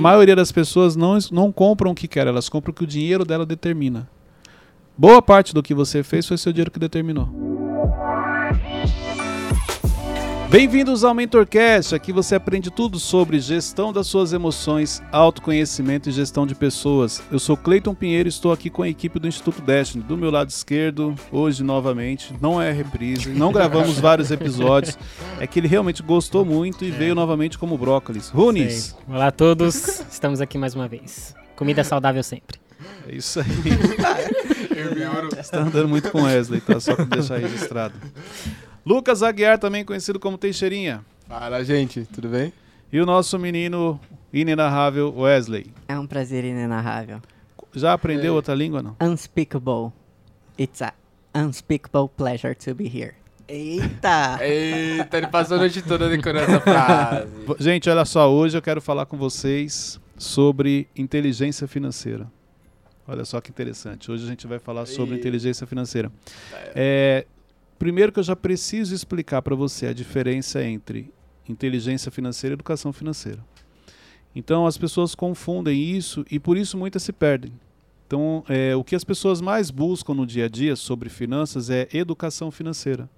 A maioria das pessoas não, não compram o que quer, elas compram o que o dinheiro dela determina. Boa parte do que você fez foi seu dinheiro que determinou. Bem-vindos ao MentorCast. Aqui você aprende tudo sobre gestão das suas emoções, autoconhecimento e gestão de pessoas. Eu sou Cleiton Pinheiro e estou aqui com a equipe do Instituto Destiny. Do meu lado esquerdo, hoje novamente, não é reprise, não gravamos vários episódios. É que ele realmente gostou muito e é. veio novamente como brócolis. Runes! Olá a todos, estamos aqui mais uma vez. Comida saudável sempre. É isso aí. Você está andando muito com Wesley, tá? Só para deixar registrado. Lucas Aguiar, também conhecido como Teixeirinha. Fala, gente, tudo bem? E o nosso menino inenarrável Wesley. É um prazer inenarrável. Já aprendeu é. outra língua, não? Unspeakable. It's a unspeakable pleasure to be here. Eita! Eita, ele passou a noite toda decorando essa frase. Gente, olha só, hoje eu quero falar com vocês sobre inteligência financeira. Olha só que interessante. Hoje a gente vai falar sobre e... inteligência financeira. É, Primeiro que eu já preciso explicar para você a diferença entre inteligência financeira e educação financeira. Então as pessoas confundem isso e por isso muitas se perdem. Então é, o que as pessoas mais buscam no dia a dia sobre finanças é educação financeira.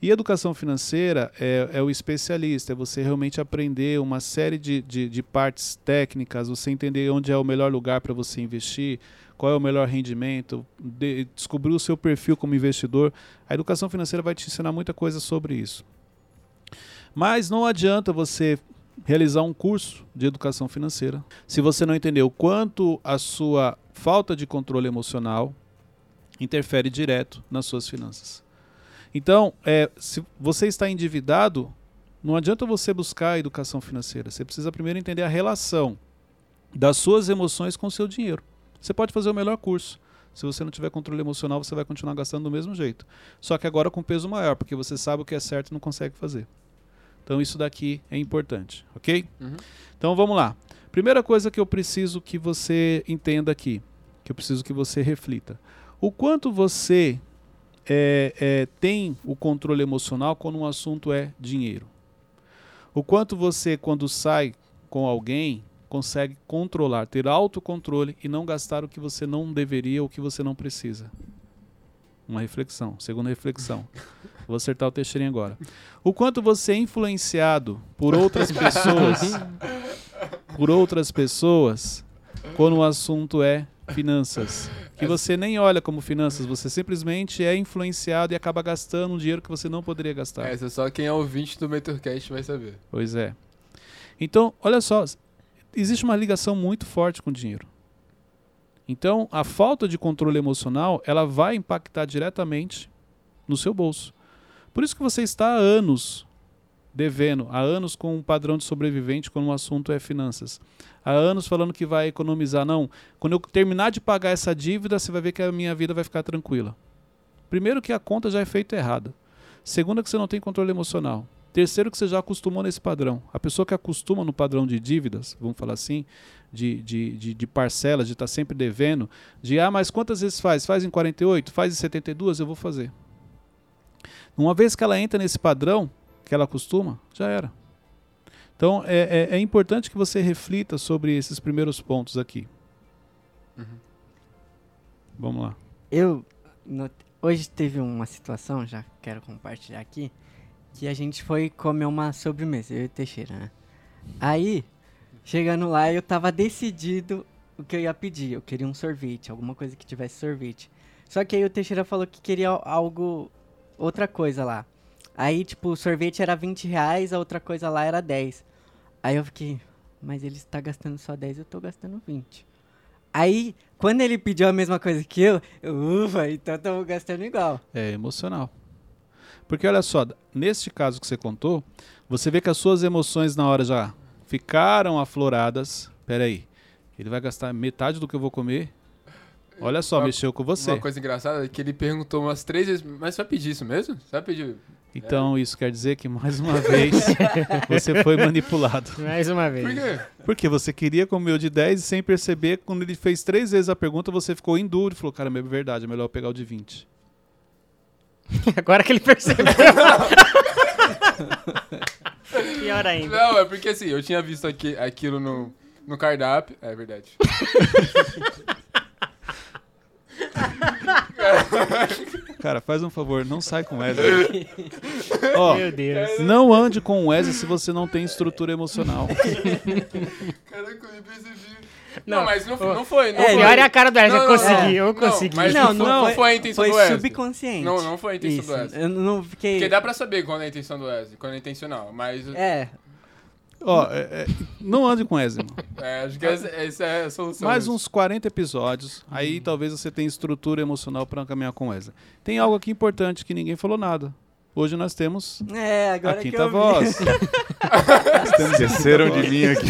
E educação financeira é, é, o especialista, é você realmente aprender uma série de, de, de partes técnicas, você entender onde é o melhor lugar para você investir, qual é o melhor rendimento, de, descobrir o seu perfil como investidor. A educação financeira vai te ensinar muita coisa sobre isso. Mas não adianta você realizar um curso de educação financeira se você não entender o quanto a sua falta de controle emocional interfere direto nas suas finanças. Então, é, se você está endividado, não adianta você buscar a educação financeira. Você precisa primeiro entender a relação das suas emoções com o seu dinheiro. Você pode fazer o melhor curso. Se você não tiver controle emocional, você vai continuar gastando do mesmo jeito. Só que agora com peso maior, porque você sabe o que é certo e não consegue fazer. Então isso daqui é importante, ok? Uhum. Então vamos lá. Primeira coisa que eu preciso que você entenda aqui, que eu preciso que você reflita. O quanto você é, é, tem o controle emocional quando um assunto é dinheiro? O quanto você, quando sai com alguém, consegue controlar, ter autocontrole e não gastar o que você não deveria ou o que você não precisa. Uma reflexão. Segunda reflexão. Vou acertar o Teixeirinho agora. O quanto você é influenciado por outras pessoas, por outras pessoas, quando o assunto é finanças. Que você nem olha como finanças, você simplesmente é influenciado e acaba gastando um dinheiro que você não poderia gastar. Essa é só quem é ouvinte do MentorCast vai saber. Pois é. Então, olha só, existe uma ligação muito forte com o dinheiro. Então, a falta de controle emocional, ela vai impactar diretamente no seu bolso. Por isso que você está há anos devendo, há anos com um padrão de sobrevivente quando o assunto é finanças. Há anos falando que vai economizar. Não, quando eu terminar de pagar essa dívida, você vai ver que a minha vida vai ficar tranquila. Primeiro que a conta já é feita errada. Segundo que você não tem controle emocional. Terceiro, que você já acostumou nesse padrão. A pessoa que acostuma no padrão de dívidas, vamos falar assim, de, de, de, de parcelas, de estar tá sempre devendo, de, ah, mas quantas vezes faz? Faz em 48? Faz em 72? Eu vou fazer. Uma vez que ela entra nesse padrão, que ela acostuma, já era. Então, é, é, é importante que você reflita sobre esses primeiros pontos aqui. Uhum. Vamos lá. Eu, no, hoje teve uma situação, já quero compartilhar aqui, que a gente foi comer uma sobremesa, eu e o Teixeira, né? Aí, chegando lá, eu tava decidido o que eu ia pedir. Eu queria um sorvete, alguma coisa que tivesse sorvete. Só que aí o Teixeira falou que queria algo, outra coisa lá. Aí, tipo, o sorvete era 20 reais, a outra coisa lá era 10. Aí eu fiquei, mas ele está gastando só 10, eu tô gastando 20. Aí, quando ele pediu a mesma coisa que eu, eu ufa, então estamos gastando igual. É emocional. Porque olha só, neste caso que você contou, você vê que as suas emoções na hora já ficaram afloradas. Pera aí, ele vai gastar metade do que eu vou comer. Olha só, uma, mexeu com você. Uma coisa engraçada é que ele perguntou umas três vezes, mas você vai pedir isso mesmo? Você vai pedir... Então é. isso quer dizer que mais uma vez você foi manipulado. Mais uma vez. Por quê? Porque você queria comer o de 10 e sem perceber, quando ele fez três vezes a pergunta, você ficou em dúvida e falou, cara, é verdade, é melhor eu pegar o de 20. Agora que ele percebeu. Pior ainda. Não, é porque assim, eu tinha visto aqui, aquilo no, no cardápio. É verdade. Cara, faz um favor, não sai com o Wesley. Ó, Meu Deus. não ande com o Wesley se você não tem estrutura emocional. Caraca, eu nem percebi. Não, mas não, não foi. Não é, foi. O pior é a cara do. Não, Eu não, consegui, eu consegui. mas Não, não, não foi, foi a intenção Foi do Wesley. subconsciente. Não, não foi a intenção Isso, do Wesley. Eu não fiquei. Porque dá pra saber quando é a intenção do Wesley, quando é intencional. Mas É, Ó, é- é, não ande com o é, acho que essa, essa é a solução. Mais mesmo. uns 40 episódios, aí talvez você tenha estrutura emocional pra caminhar com o Wesley. Tem algo aqui importante que ninguém falou nada. Hoje nós temos é, agora a que quinta eu vi. voz. Esqueceram de mim aqui.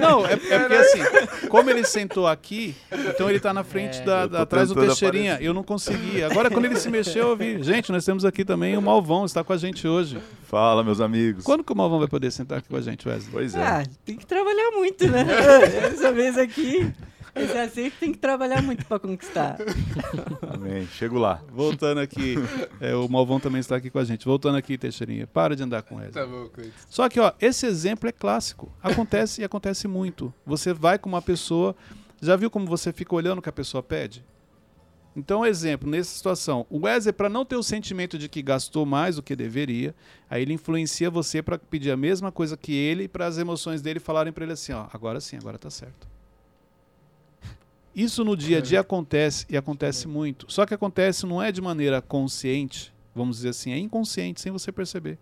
Não, é, é porque assim, como ele sentou aqui, então ele tá na frente da, Eu tô da- atrás do Teixeirinha. aparecer. Eu não consegui. Agora, quando ele se mexeu, eu vi. Gente, nós temos aqui também o Malvão, está com a gente hoje. Fala, meus amigos. Quando que o Malvão vai poder sentar aqui com a gente, Wesley? Pois é. Ah, tem que trabalhar muito, né? Essa vez aqui, esse acerto tem que trabalhar muito pra conquistar. Amém. Chego lá. Voltando aqui, é, o Malvão também está aqui com a gente. Voltando aqui, Teixeirinha, para de andar com Wesley. Tá bom, Cleiton. Só que, ó, esse exemplo é clássico. Acontece e acontece muito. Você vai com uma pessoa, já viu como você fica olhando o que a pessoa pede? Então, exemplo, nessa situação, o Wesley, para não ter o sentimento de que gastou mais do que deveria, aí ele influencia você para pedir a mesma coisa que ele, para as emoções dele falarem para ele assim: ó, agora sim, agora tá certo. Isso no dia a dia acontece e acontece muito. Só que acontece não é de maneira consciente, vamos dizer assim, é inconsciente, sem você perceber.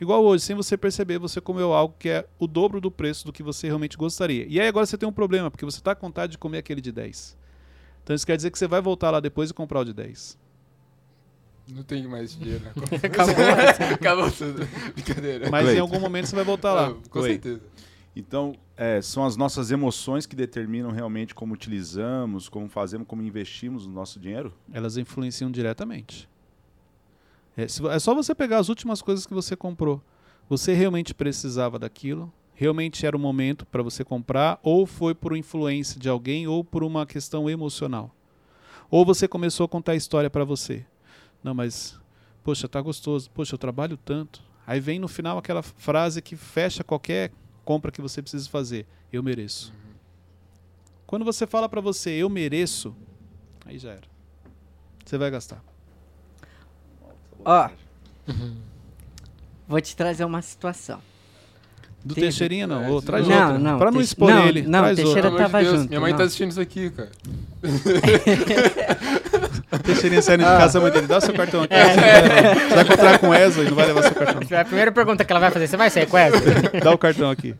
Igual hoje, sem você perceber, você comeu algo que é o dobro do preço do que você realmente gostaria. E aí agora você tem um problema, porque você está com vontade de comer aquele de 10. Então isso quer dizer que você vai voltar lá depois e comprar o de 10. Não tem mais dinheiro na conta. Acabou. Acabou tudo. Brincadeira. Mas em algum momento você vai voltar lá. Ah, com Oi. Então, é, são as nossas emoções que determinam realmente como utilizamos, como fazemos, como investimos o nosso dinheiro? Elas influenciam diretamente. É, se é só você pegar as últimas coisas que você comprou. Você realmente precisava daquilo? Realmente era o momento para você comprar? Ou foi por influência de alguém ou por uma questão emocional? Ou você começou a contar a história para você? Não, mas, poxa, tá gostoso. Poxa, eu trabalho tanto. Aí vem no final aquela frase que fecha qualquer compra que você precisa fazer. Eu mereço. Quando você fala para você, eu mereço, aí já era. Você vai gastar. Ó, vou te trazer uma situação. Do Teve. Não, não. É, Ô, traz não, outra. não, Pra não expor não, ele, não, traz Teixeira outra. Tava Deus, junto, Minha mãe não. tá assistindo isso aqui, cara. Teixeirinha saindo de casa, a mãe dele, dá seu cartão aqui. É. Você vai encontrar com o Wesley, não vai levar seu cartão. A primeira pergunta que ela vai fazer, você vai sair com essa? Dá o cartão aqui.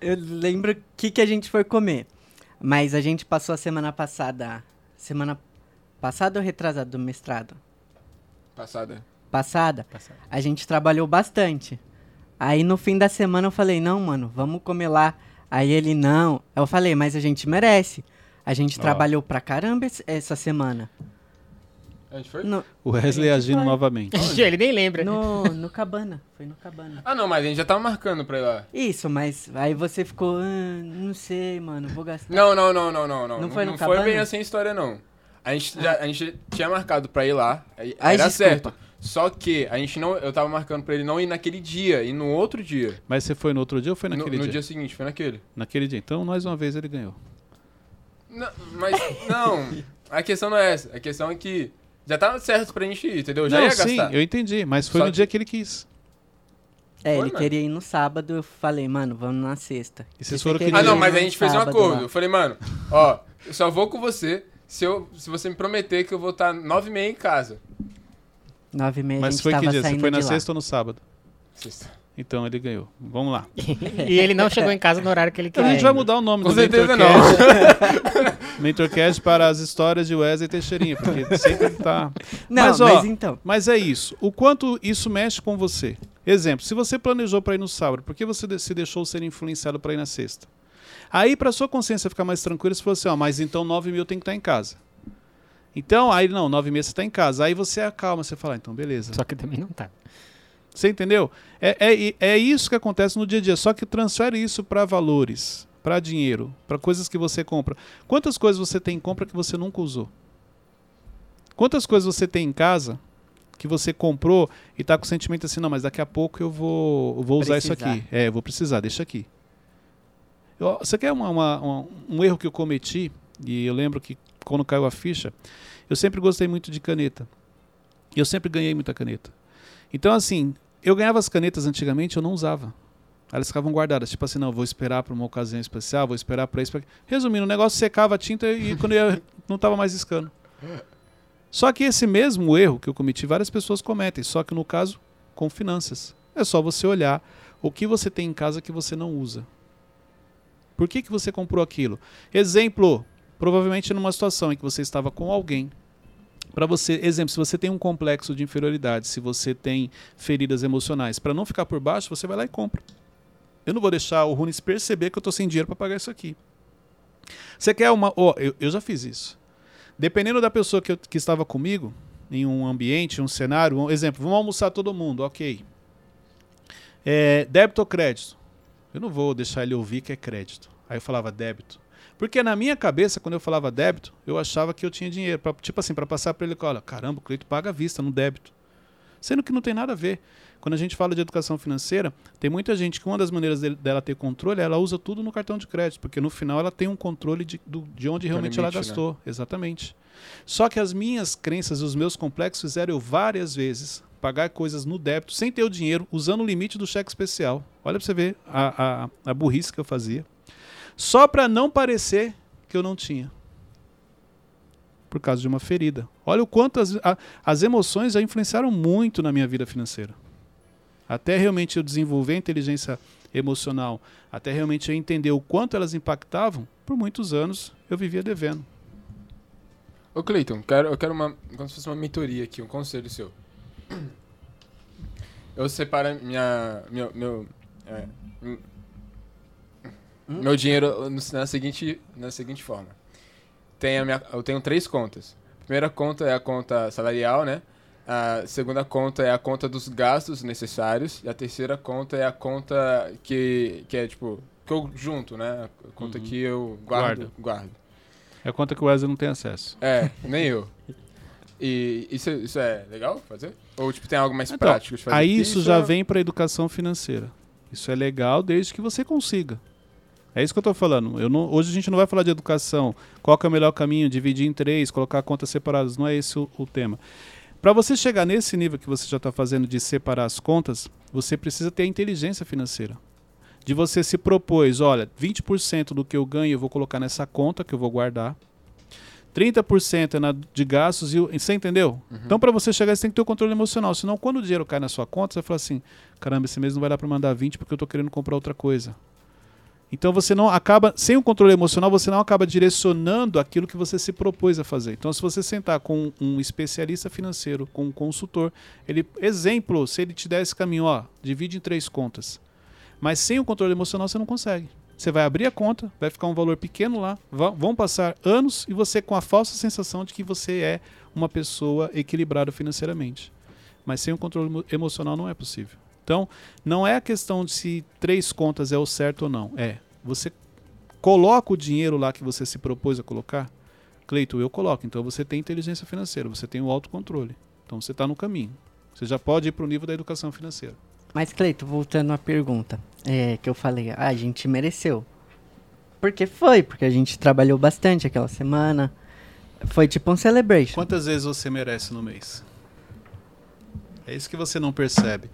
Eu lembro o que, que a gente foi comer. Mas a gente passou a semana passada. Semana passada ou retrasada do mestrado? Passada. Passada. A gente trabalhou bastante. Aí no fim da semana eu falei, não, mano, vamos comer lá. Aí ele, não. Eu falei, mas a gente merece. A gente Ó. trabalhou pra caramba essa semana. A gente foi? No, O Wesley agindo vai. novamente. Ele nem lembra. no, no cabana. Foi no cabana. Ah, não, mas a gente já tava marcando pra ir lá. Isso, mas aí você ficou, ah, não sei, mano, vou gastar. Não, não, não, não, não. Não, Não foi no não foi Cabana? bem assim a história, não. A gente, já, a gente tinha marcado pra ir lá. aí Ai, Era desculpa. certo. Só que a gente não. Eu tava marcando pra ele não ir naquele dia, e no outro dia. Mas você foi no outro dia ou foi No, naquele no dia? dia seguinte, foi naquele. Naquele dia. Então, mais uma vez, ele ganhou. Não, mas, não. A questão não é essa. A questão é que já tava certo pra gente ir, entendeu? Já não, ia sim, gastar. eu entendi. Mas foi Só no que- dia que ele quis. É, Foi, ele mano? queria ir no sábado, eu falei, mano, vamos na sexta. E vocês Você foram que Ah, não, mas a gente fez um acordo. lá. Eu falei, mano, ó, eu só vou com você se, eu, se você me prometer que eu vou estar nove e meia em casa. Nove e meia a Mas gente foi que dia? Você foi na sexta ou no sábado? Sexta. Então ele ganhou. Vamos lá. E ele não chegou em casa no horário que ele Então queria. a gente vai mudar o nome Com do certeza Mentorcast. Mentorcast para as histórias de Wesley Teixeirinha, porque sempre tá... Não, Mas, mas, ó, então, Mas é isso. O quanto isso mexe com você. Exemplo, se você planejou para ir no sábado, por que você se deixou ser influenciado para ir na sexta? Aí, para sua consciência ficar mais tranquila, você falou assim: ó, mas então 9 mil tem que estar em casa. Então, aí não, 9 mil você está em casa. Aí você acalma, você fala: ah, então beleza. Só que também não tá. Você entendeu? É, é, é isso que acontece no dia a dia. Só que transfere isso para valores, para dinheiro, para coisas que você compra. Quantas coisas você tem em compra que você nunca usou? Quantas coisas você tem em casa que você comprou e tá com o sentimento assim, não, mas daqui a pouco eu vou, eu vou usar isso aqui. É, eu vou precisar, deixa aqui. Eu- você quer uma- uma- uma- um erro que eu cometi? E eu lembro que quando caiu a ficha, eu sempre gostei muito de caneta. E eu sempre ganhei muita caneta. Então, assim, eu ganhava as canetas antigamente, eu não usava. Elas ficavam guardadas. Tipo assim, não, vou esperar para uma ocasião especial, vou esperar para isso. Pra... Resumindo, o negócio secava a tinta e quando ia, não estava mais riscando. Só que esse mesmo erro que eu cometi, várias pessoas cometem. Só que no caso, com finanças. É só você olhar o que você tem em casa que você não usa. Por que, que você comprou aquilo? Exemplo, provavelmente numa situação em que você estava com alguém. Para você, exemplo, se você tem um complexo de inferioridade, se você tem feridas emocionais, para não ficar por baixo, você vai lá e compra. Eu não vou deixar o Runes perceber que eu estou sem dinheiro para pagar isso aqui. Você quer uma. ó, eu, eu já fiz isso. Dependendo da pessoa que, eu- que estava comigo, em um ambiente, um cenário, um exemplo, vamos almoçar todo mundo, ok. É, débito ou crédito? Eu não vou deixar ele ouvir que é crédito. Aí eu falava débito. Porque na minha cabeça, quando eu falava débito, eu achava que eu tinha dinheiro. Pra, tipo assim, para passar para ele, olha, caramba, o Cleito paga à vista no débito. Sendo que não tem nada a ver. Quando a gente fala de educação financeira, tem muita gente que uma das maneiras dele- dela ter controle, ela usa tudo no cartão de crédito, porque no final ela tem um controle de, do- de onde realmente ela limite, né? gastou. Exatamente. Só que as minhas crenças, os meus complexos fizeram eu várias vezes pagar coisas no débito, sem ter o dinheiro, usando o limite do cheque especial. Olha pra você ver a, a, a burrice que eu fazia. Só para não parecer que eu não tinha. Por causa de uma ferida. Olha o quanto as, a- as emoções já influenciaram muito na minha vida financeira. Até realmente eu desenvolver a inteligência emocional, até realmente eu entender o quanto elas impactavam, por muitos anos eu vivia devendo. Ô, Cleiton, quero, eu quero uma. Como se fosse uma mentoria aqui, um conselho seu. Eu separo minha. Meu. meu é, hum, meu dinheiro na seguinte, na seguinte forma. Tem a minha, eu tenho três contas. A primeira conta é a conta salarial, né? A segunda conta é a conta dos gastos necessários. E a terceira conta é a conta que, que é tipo. Que eu junto, né? A conta Uhum. que eu guardo. Guarda. guardo. É a conta que o Wesley não tem acesso. É, nem eu. E isso, isso é legal fazer? Ou tipo, tem algo mais Então, prático de fazer? Aí Porque isso já é- vem para educação financeira. Isso é legal desde que você consiga. É isso que eu estou falando. Eu não, hoje a gente não vai falar de educação. Qual que é o melhor caminho? Dividir em três, colocar contas separadas. Não é esse o, o tema. Para você chegar nesse nível que você já está fazendo de separar as contas, você precisa ter a inteligência financeira. De você se propôs, olha, 20% do que eu ganho eu vou colocar nessa conta que eu vou guardar. 30% é na de gastos e você entendeu? Então para você chegar você tem que ter o controle emocional, senão quando o dinheiro cai na sua conta, você fala assim: "Caramba, esse mês não vai dar para mandar 20 porque eu estou querendo comprar outra coisa". Então você não acaba, sem o controle emocional, você não acaba direcionando aquilo que você se propôs a fazer. Então se você sentar com um especialista financeiro, com um consultor, ele exemplo, se ele te der esse caminho, ó, divide em três contas. Mas sem o controle emocional você não consegue. Você vai abrir a conta, vai ficar um valor pequeno lá, vão passar anos e você com a falsa sensação de que você é uma pessoa equilibrada financeiramente. Mas sem o controle emo- emocional não é possível. Então, não é a questão de se três contas é o certo ou não. É, você coloca o dinheiro lá que você se propôs a colocar. Cleito, eu coloco. Então você tem inteligência financeira, você tem o autocontrole. Então você está no caminho. Você já pode ir para o nível da educação financeira. Mas, Cleito, voltando à pergunta é, que eu falei, a gente mereceu. Porque foi, porque a gente trabalhou bastante aquela semana. Foi tipo um celebration. Quantas vezes você merece no mês? É isso que você não percebe.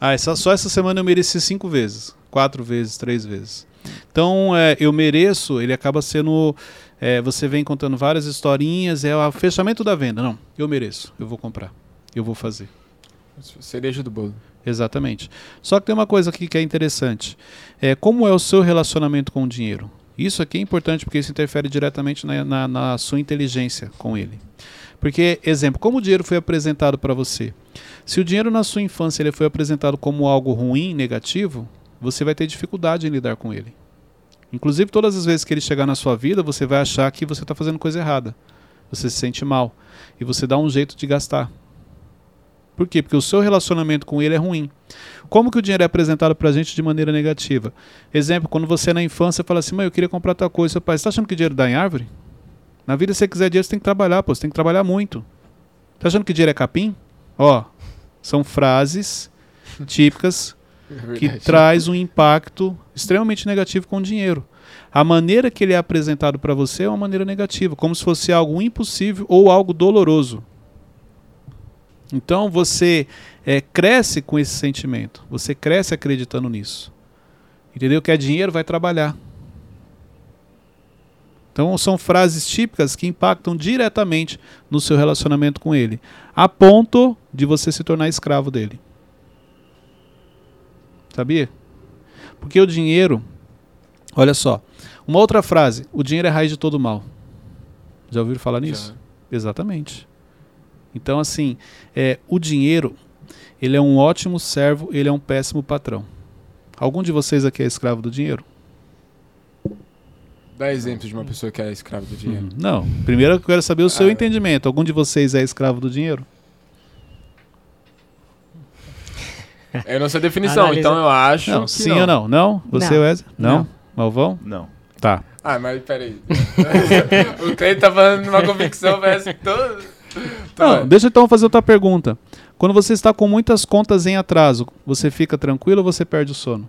Ah, essa, só essa semana eu mereci cinco vezes. Quatro vezes, três vezes. Então, é, eu mereço, ele acaba sendo. é, você vem contando várias historinhas, é o fechamento da venda. Não, eu mereço, eu vou comprar, eu vou fazer. Cereja do bolo. Exatamente. Só que tem uma coisa aqui que é interessante. É, como é o seu relacionamento com o dinheiro? Isso aqui é importante porque isso interfere diretamente na, na- na sua inteligência com ele. Porque, exemplo, como o dinheiro foi apresentado para você? Se o dinheiro na sua infância ele foi apresentado como algo ruim, negativo, você vai ter dificuldade em lidar com ele. Inclusive, todas as vezes que ele chegar na sua vida, você vai achar que você está fazendo coisa errada. Você se sente mal. E você dá um jeito de gastar. Por quê? Porque o seu relacionamento com ele é ruim. Como que o dinheiro é apresentado pra gente de maneira negativa? Exemplo, quando você na infância fala assim, mãe, eu queria comprar tal coisa, seu pai, você tá achando que dinheiro dá em árvore? Na vida, se você quiser dinheiro, você tem que trabalhar, pô, você tem que trabalhar muito. Tá achando que dinheiro é capim? Ó, são frases típicas É que traz um impacto extremamente negativo com o dinheiro. A maneira que ele é apresentado para você é uma maneira negativa, como se fosse algo impossível ou algo doloroso. Então você é, cresce com esse sentimento, você cresce acreditando nisso. Entendeu? Que é dinheiro, vai trabalhar. Então são frases típicas que impactam diretamente no seu relacionamento com ele, a ponto de você se tornar escravo dele. Sabia? Porque o dinheiro, olha só, uma outra frase, o dinheiro é raiz de todo mal. Já ouviram falar nisso? Já. Exatamente. Então assim, é, o dinheiro, ele é um ótimo servo, ele é um péssimo patrão. Algum de vocês aqui é escravo do dinheiro? Dá exemplos de uma pessoa que é escravo do dinheiro. Uhum. Não. Primeiro eu quero saber o seu ah, entendimento. Algum de vocês é escravo do dinheiro? Eu não sei a definição, Analisa. então eu acho. Não, sim não. ou não? Não? Você, não. Wesley? Não? não? Malvão? Não. Tá. Ah, mas peraí. o Cleiton tá falando uma convicção, parece que todo. Não, deixa eu então fazer outra pergunta. Quando você está com muitas contas em atraso, você fica tranquilo ou você perde o sono?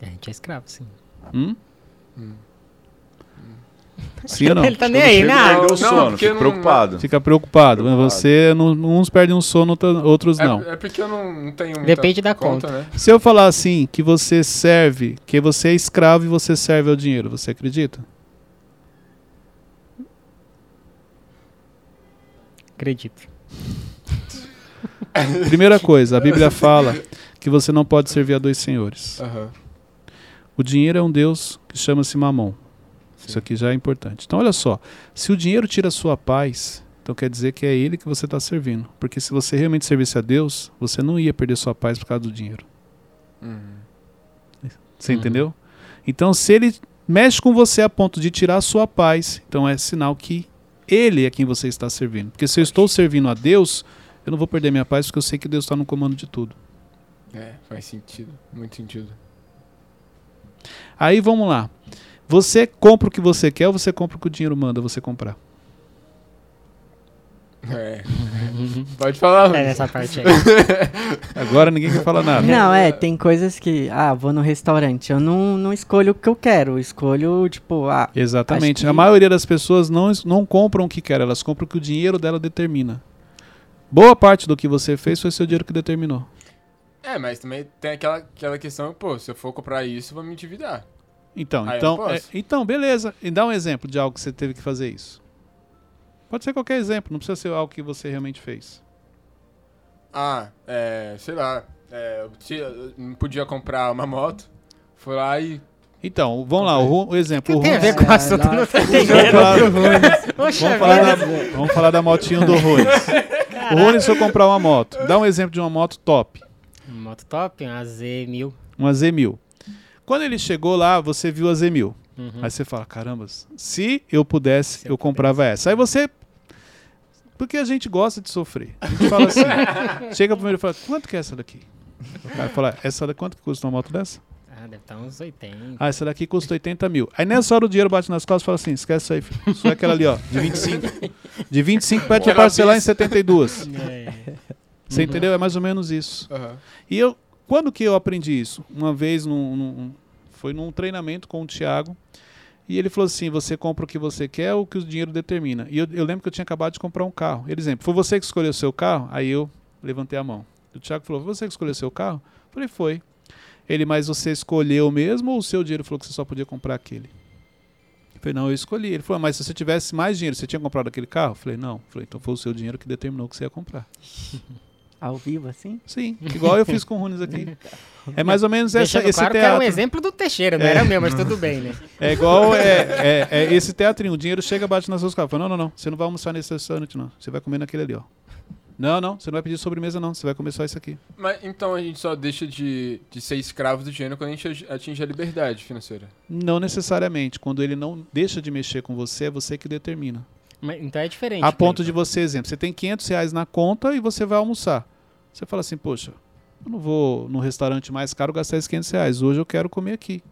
A gente é escravo, sim. Hum? Hum. Sim ou não? Ele tá nem aí, né? Perdeu o sono, fica preocupado. Fica preocupado. preocupado. Você, uns perdem um sono, outros é, não. É, porque eu não tenho muita Depende da conta. conta. Né? Se eu falar assim, que você serve, que você é escravo e você serve ao dinheiro, você acredita? Acredito. Primeira coisa, a Bíblia fala que você não pode servir a dois senhores. Uhum. O dinheiro é um Deus que chama-se Mamon. Isso aqui já é importante. Então, olha só: se o dinheiro tira a sua paz, então quer dizer que é ele que você está servindo. Porque se você realmente servisse a Deus, você não ia perder sua paz por causa do dinheiro. Uhum. Você uhum. entendeu? Então, se ele mexe com você a ponto de tirar a sua paz, então é sinal que ele é quem você está servindo. Porque se eu estou servindo a Deus, eu não vou perder minha paz porque eu sei que Deus está no comando de tudo. É, faz sentido. Muito sentido. Aí vamos lá. Você compra o que você quer ou você compra o que o dinheiro manda você comprar? É. Pode falar. É nessa parte aí. Agora ninguém quer falar nada. Não, é, tem coisas que. Ah, vou no restaurante. Eu não, não escolho o que eu quero. Eu escolho, tipo, ah. Exatamente. Que... A maioria das pessoas não, não compram o que quer, elas compram o que o dinheiro dela determina. Boa parte do que você fez foi seu dinheiro que determinou. É, mas também tem aquela, aquela questão, pô, se eu for comprar isso, eu vou me endividar. Então, então, é, então, beleza. E dá um exemplo de algo que você teve que fazer isso. Pode ser qualquer exemplo, não precisa ser algo que você realmente fez. Ah, é, sei lá. É, eu não podia comprar uma moto. Fui lá e. Então, vamos lá, o, o exemplo. O tem a ver com o assunto, não tem vamos, falar da, vamos falar da motinha do Runes. O Runes foi comprar uma moto. Dá um exemplo de uma moto top. Uma moto top, uma Z1000. Uma Z1000. Quando ele chegou lá, você viu a Z1000. Uhum. Aí você fala, caramba, se eu pudesse, se eu, eu comprava pudesse. essa. Aí você porque a gente gosta de sofrer. A gente fala assim, chega primeiro e fala, quanto que é essa daqui? O cara fala, essa daqui, quanto que custa uma moto dessa? Ah, deve estar uns 80. Ah, essa daqui custa 80 mil. Aí nessa hora o dinheiro bate nas costas e fala assim, esquece isso aí, filho. Isso é aquela ali, ó, de 25. De 25 pede pra parcelar em 72. É. Você entendeu? É mais ou menos isso. Uhum. E eu, quando que eu aprendi isso? Uma vez, num, num, foi num treinamento com o Thiago, e ele falou assim: você compra o que você quer ou o que o dinheiro determina. E eu, eu, lembro que eu tinha acabado de comprar um carro. Ele exemplo, foi você que escolheu o seu carro? Aí eu levantei a mão. O Thiago falou: você que escolheu o seu carro? Eu falei: foi. Ele, mas você escolheu mesmo ou o seu dinheiro falou que você só podia comprar aquele? Eu falei: não, eu escolhi. Ele falou: mas se você tivesse mais dinheiro, você tinha comprado aquele carro? Eu falei: não. Eu falei: então foi o seu dinheiro que determinou que você ia comprar. Ao vivo, assim? Sim, igual eu fiz com o Runes aqui. É mais ou menos essa, esse claro teatro. Que era um exemplo do Teixeira, não é. era meu, mas tudo bem, né? É igual é, é, é esse teatrinho. O dinheiro chega, bate nas suas costas. Fala, não, não, não. Você não vai almoçar nesse restaurante, não. Você vai comer naquele ali, ó. Não, não. Você não vai pedir sobremesa, não. Você vai comer só isso aqui. Mas então a gente só deixa de, de ser escravo do dinheiro quando a gente atinge a liberdade financeira? Não necessariamente. Quando ele não deixa de mexer com você, é você que determina. Mas, então é diferente. A ponto de você, exemplo, você tem 500 reais na conta e você vai almoçar. Você fala assim, poxa, eu não vou no restaurante mais caro gastar esses 500 reais. Hoje eu quero comer aqui.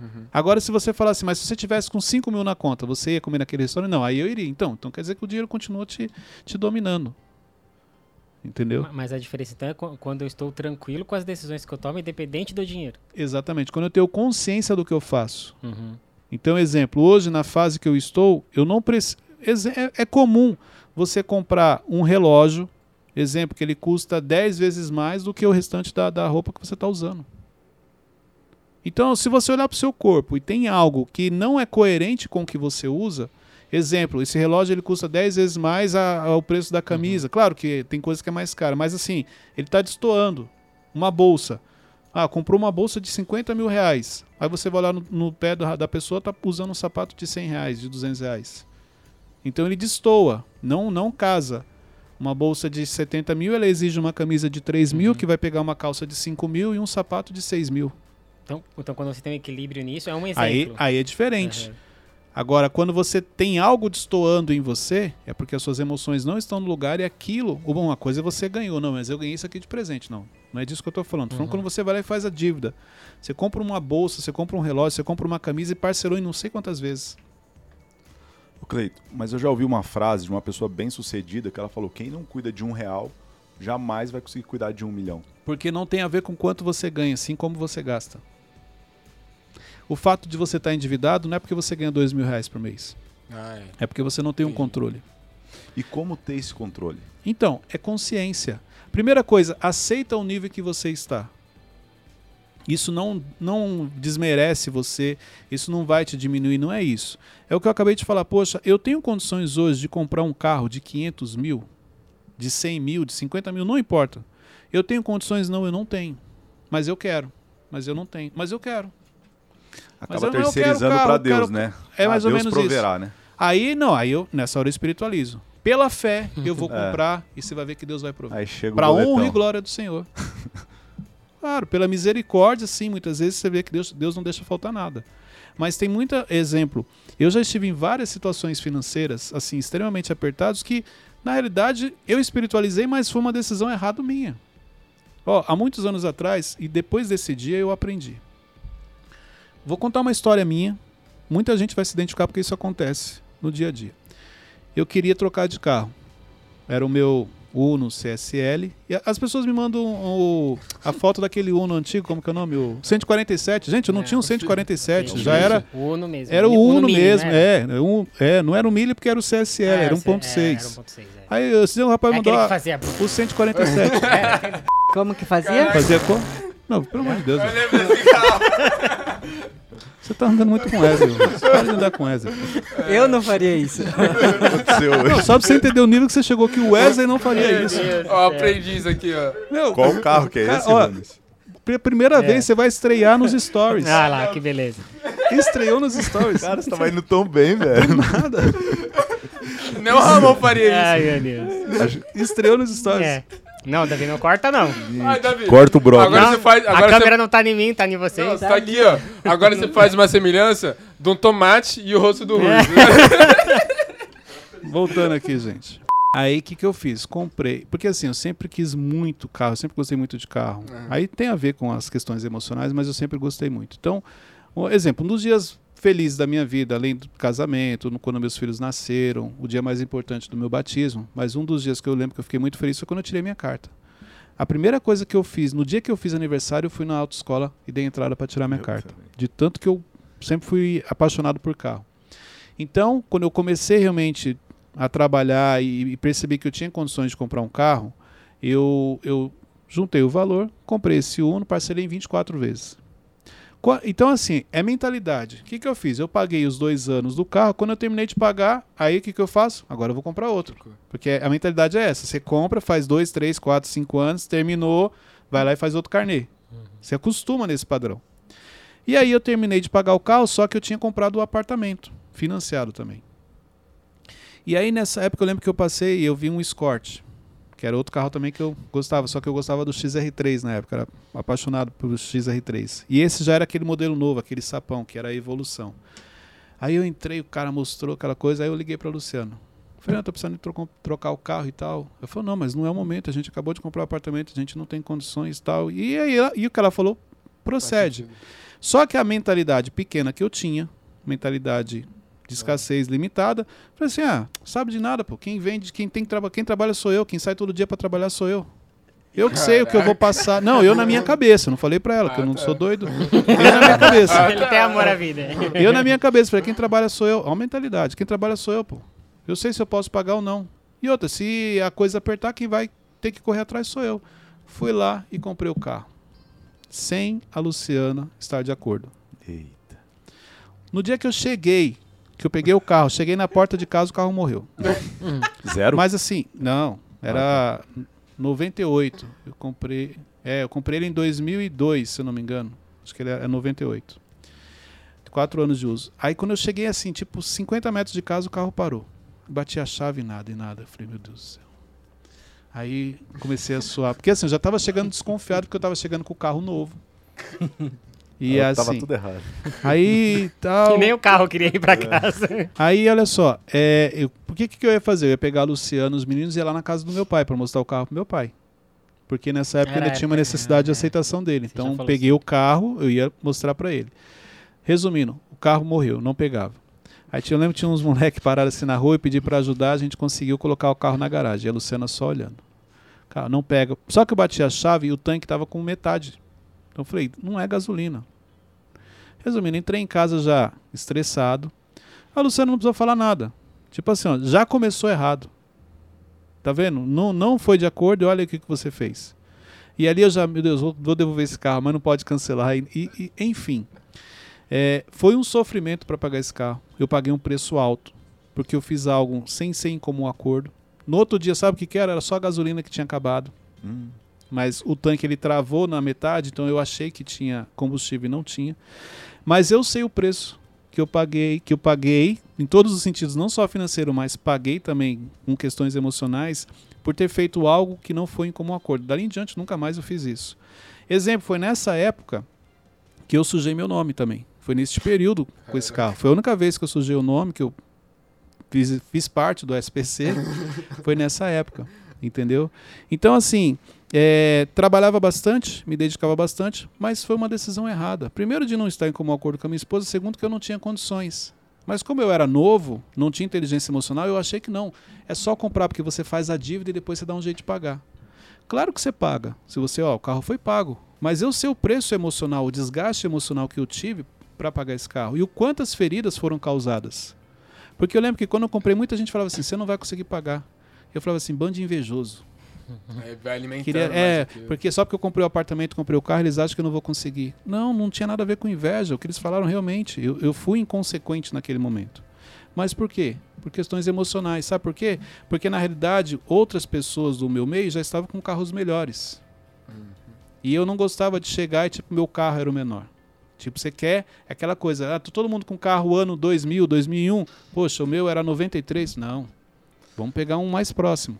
Uhum. Agora, se você falar assim, mas se você tivesse com 5 mil na conta, você ia comer naquele restaurante? Não, aí eu iria. Então, então quer dizer que o dinheiro continua te, te dominando. Entendeu? Ma- Mas a diferença então é qu- quando eu estou tranquilo com as decisões que eu tomo, independente do dinheiro. Exatamente. Quando eu tenho consciência do que eu faço. Uhum. Então, exemplo, hoje na fase que eu estou, eu não preciso. É, é comum você comprar um relógio, exemplo, que ele custa 10 vezes mais do que o restante da, da roupa que você está usando. Então, se você olhar para o seu corpo e tem algo que não é coerente com o que você usa, exemplo, esse relógio ele custa 10 vezes mais a- ao preço da camisa. Claro que tem coisa que é mais cara, mas assim, ele está destoando. Uma bolsa. Ah, comprou uma bolsa de 50 mil reais. Aí você vai lá no, no pé da, da pessoa, tá usando um sapato de 100 reais, de 200 reais. Então ele destoa, não, não casa. Uma bolsa de 70 mil, ela exige uma camisa de 3 mil, que vai pegar uma calça de 5 mil e um sapato de 6 mil. Então, então, quando você tem um equilíbrio nisso, é um Aí, exemplo. aí é diferente. Aham. Agora, quando você tem algo destoando em você, é porque as suas emoções não estão no lugar e aquilo. Bom, uma coisa você ganhou, não, mas eu ganhei isso aqui de presente, não. Não é disso que eu tô falando. Tô falando Uhum. quando você vai lá e faz a dívida. Você compra uma bolsa, você compra um relógio, você compra uma camisa e parcelou em não sei quantas vezes. Cleito, mas eu já ouvi uma frase de uma pessoa bem sucedida que ela falou: quem não cuida de um real jamais vai conseguir cuidar de um milhão. Porque não tem a ver com quanto você ganha, sim como você gasta. O fato de você estar endividado não é porque você ganha dois mil reais por mês. Ah, é. É porque você não tem um controle. E como ter esse controle? Então, é consciência. Primeira coisa, aceita o nível que você está. Isso não, não desmerece você, isso não vai te diminuir, não é isso. É o que eu acabei de falar, poxa, eu tenho condições hoje de comprar um carro de 500 mil, de 100 mil, de 50 mil, não importa. Eu tenho condições? Não, eu não tenho. Mas eu quero. Mas eu não tenho. Mas eu quero. Acaba eu terceirizando eu Deus, quero- né? É mais Ah, ou Deus menos isso. proverá, né? Aí, não, aí eu, nessa hora eu espiritualizo. Pela fé, eu vou É. comprar e você vai ver que Deus vai prover. Para honra e glória do Senhor. claro, pela misericórdia, sim, muitas vezes você vê que Deus, Deus não deixa faltar nada. Mas tem muito exemplo. Eu já estive em várias situações financeiras, assim, extremamente apertadas, que, na realidade, eu espiritualizei, mas foi uma decisão errada minha. Ó, há muitos anos atrás, e depois desse dia eu aprendi. Vou contar uma história minha. Muita gente vai se identificar porque isso acontece no dia a dia. Eu queria trocar de carro. Era o meu Uno CSL. E as pessoas me mandam o- a foto daquele Uno antigo, como que é o nome? O 147. Gente, eu não É, tinha um o 147, Sim, já sim. era O Uno mesmo. era o Uno Mini, mesmo, né? é, um, é, não era o milho porque era o CSL, era É, era 1.6. 1.6, é. Aí esse dia o rapaz É mandou a- que fazia... o 147. Como que fazia? Fazia como? Não, pelo amor de Deus. Eu velho. lembro desse carro. Você tá andando muito com o Wesley. velho. Você pode andar com o Wesley. Eu não faria isso. Não, só pra você entender o nível que você chegou, que o Wesley não faria isso. Ó, aprendi isso aqui, ó. Meu, Qual carro que é Cara, esse, ó, primeira É. vez você vai estrear nos stories. Ah lá, que beleza. Estreou nos stories. Cara, você tava indo tão bem, velho. Nada. Nem o Ramon faria isso. Ai, meu Deus. Estreou nos stories. É. Não, Davi, não corta não. Ai, Davi. Corta o brother. Agora Não, você faz. a Agora câmera você... não tá em mim, tá em Não, vocês. você tá aqui, ó. Agora você faz uma semelhança de um tomate e o rosto do Rui. É. Voltando aqui, gente. Aí o que, que eu fiz? Comprei. Porque assim, eu sempre quis muito carro, eu sempre gostei muito de carro. Uhum. Aí tem a ver com as questões emocionais, mas eu sempre gostei muito. Então, um exemplo, um dos dias felizes da minha vida, além do casamento, quando meus filhos nasceram, o dia mais importante do meu batismo, mas um dos dias que eu lembro que eu fiquei muito feliz foi quando eu tirei minha carta. A primeira coisa que eu fiz, no dia que eu fiz aniversário, eu fui na autoescola e dei entrada para tirar minha Eu carta. também. De tanto que eu sempre fui apaixonado por carro. Então, quando eu comecei realmente a trabalhar e, e percebi que eu tinha condições de comprar um carro, eu, eu juntei o valor, comprei esse Uno, parcelei em 24 vezes. Então, assim, é mentalidade. O que, que eu fiz? Eu paguei os dois anos do carro. Quando eu terminei de pagar, aí o que, que eu faço? Agora eu vou comprar outro. Porque a mentalidade é essa. Você compra, faz dois, três, quatro, cinco anos, terminou, vai lá e faz outro carnê. Você acostuma nesse padrão. E aí eu terminei de pagar o carro, só que eu tinha comprado o apartamento, financiado também. E aí nessa época eu lembro que eu passei e eu vi um Escort, que era outro carro também que eu gostava, só que eu gostava do XR3 na época, era apaixonado pelo XR3. E esse já era aquele modelo novo, aquele sapão, que era a evolução. Aí eu entrei, o cara mostrou aquela coisa, aí eu liguei para Luciano. Falei, não, tô precisando trocar, trocar o carro e tal. Eu falei, não, mas não é o momento, a gente acabou de comprar um apartamento, a gente não tem condições e tal. E aí e o que ela falou procede. Só que a mentalidade pequena que eu tinha, mentalidade de escassez limitada. Falei assim: ah, sabe de nada, pô. Quem vende, quem tem que trabalhar, quem trabalha sou eu, quem sai todo dia para trabalhar sou eu. Eu que sei o que eu vou passar. Não, eu na minha cabeça, não falei para ela, que eu não sou doido. Eu na minha cabeça. Ele tem amor à vida. Eu na minha cabeça, falei, quem trabalha sou eu. Olha a mentalidade, quem trabalha sou eu, pô. Eu sei se eu posso pagar ou não. E outra, se a coisa apertar, quem vai ter que correr atrás sou eu. Fui lá e comprei o carro. Sem a Luciana estar de acordo. Eita. No dia que eu cheguei, que eu peguei o carro, cheguei na porta de casa, o carro morreu. Zero? Mas assim, não, era 98. Eu comprei, é, eu comprei ele em 2002, se eu não me engano. Acho que ele é 98. Quatro anos de uso. Aí quando eu cheguei assim, tipo 50 metros de casa, o carro parou. Bati a chave e nada, e nada. Eu falei, meu Deus do céu. Aí comecei a suar. Porque assim, eu já estava chegando desconfiado porque eu estava chegando com o carro novo. E Tava assim, tudo errado. aí tal. Que nem o carro queria ir pra casa. Aí, olha só, é, eu, por que, que eu ia fazer? Eu ia pegar a Luciana, os meninos e ia lá na casa do meu pai para mostrar o carro pro meu pai. Porque nessa época Era ainda tinha uma necessidade de é. aceitação dele. Você Então, peguei o carro, eu ia mostrar para ele. Resumindo, o carro morreu, não pegava. Aí eu lembro que tinha uns moleques parados assim na rua e pedi para ajudar, a gente conseguiu colocar o carro na garagem. E a Luciana só olhando. Cara, não pega. Só que eu bati a chave e o tanque tava com metade. Então eu falei, não é gasolina. Resumindo, entrei em casa já estressado. A Luciana não precisou falar nada. Tipo assim, ó, já começou errado. Tá vendo? Não, não foi de acordo e olha o que, que você fez. E ali eu já, meu Deus, vou, vou devolver esse carro, mas não pode cancelar. E, e- e, enfim, É, foi um sofrimento para pagar esse carro. Eu paguei um preço alto, porque eu fiz algo sem ser em comum acordo. No outro dia, sabe o que, que era? Era só a gasolina que tinha acabado. Hum. Mas o tanque ele travou na metade, então eu achei que tinha combustível e não tinha. Mas eu sei o preço que eu paguei, que eu paguei em todos os sentidos, não só financeiro, mas paguei também com questões emocionais por ter feito algo que não foi em comum acordo. Dali em diante nunca mais eu fiz isso. Exemplo, foi nessa época que eu sujei meu nome também. Foi neste período com esse carro. Foi a única vez que eu sujei o nome, que eu fiz, fiz parte do SPC, foi nessa época, entendeu? Então, assim, é, trabalhava bastante, me dedicava bastante, mas foi uma decisão errada. Primeiro, de não estar em comum acordo com a minha esposa, segundo, que eu não tinha condições. Mas como eu era novo, não tinha inteligência emocional, eu achei que não. É só comprar porque você faz a dívida e depois você dá um jeito de pagar. Claro que você paga. Se você, ó, o carro foi pago. Mas eu sei o preço emocional, o desgaste emocional que eu tive para pagar esse carro. E o quantas feridas foram causadas. Porque eu lembro que quando eu comprei, muita gente falava assim: você não vai conseguir pagar. Eu falava assim: bando de invejoso. Aí vai alimentando Queria, é, aquilo. porque só porque eu comprei o apartamento, comprei o carro, eles acham que eu não vou conseguir. Não, não tinha nada a ver com inveja. O que eles falaram realmente. Eu, eu fui inconsequente naquele momento. Mas por quê? Por questões emocionais. Sabe por quê? Porque na realidade, outras pessoas do meu meio já estavam com carros melhores. E eu não gostava de chegar e, tipo, meu carro era o menor. Tipo, você quer é aquela coisa, ah, todo mundo com carro ano 2000, 2001. Poxa, o meu era 93. Não. Vamos pegar um mais próximo.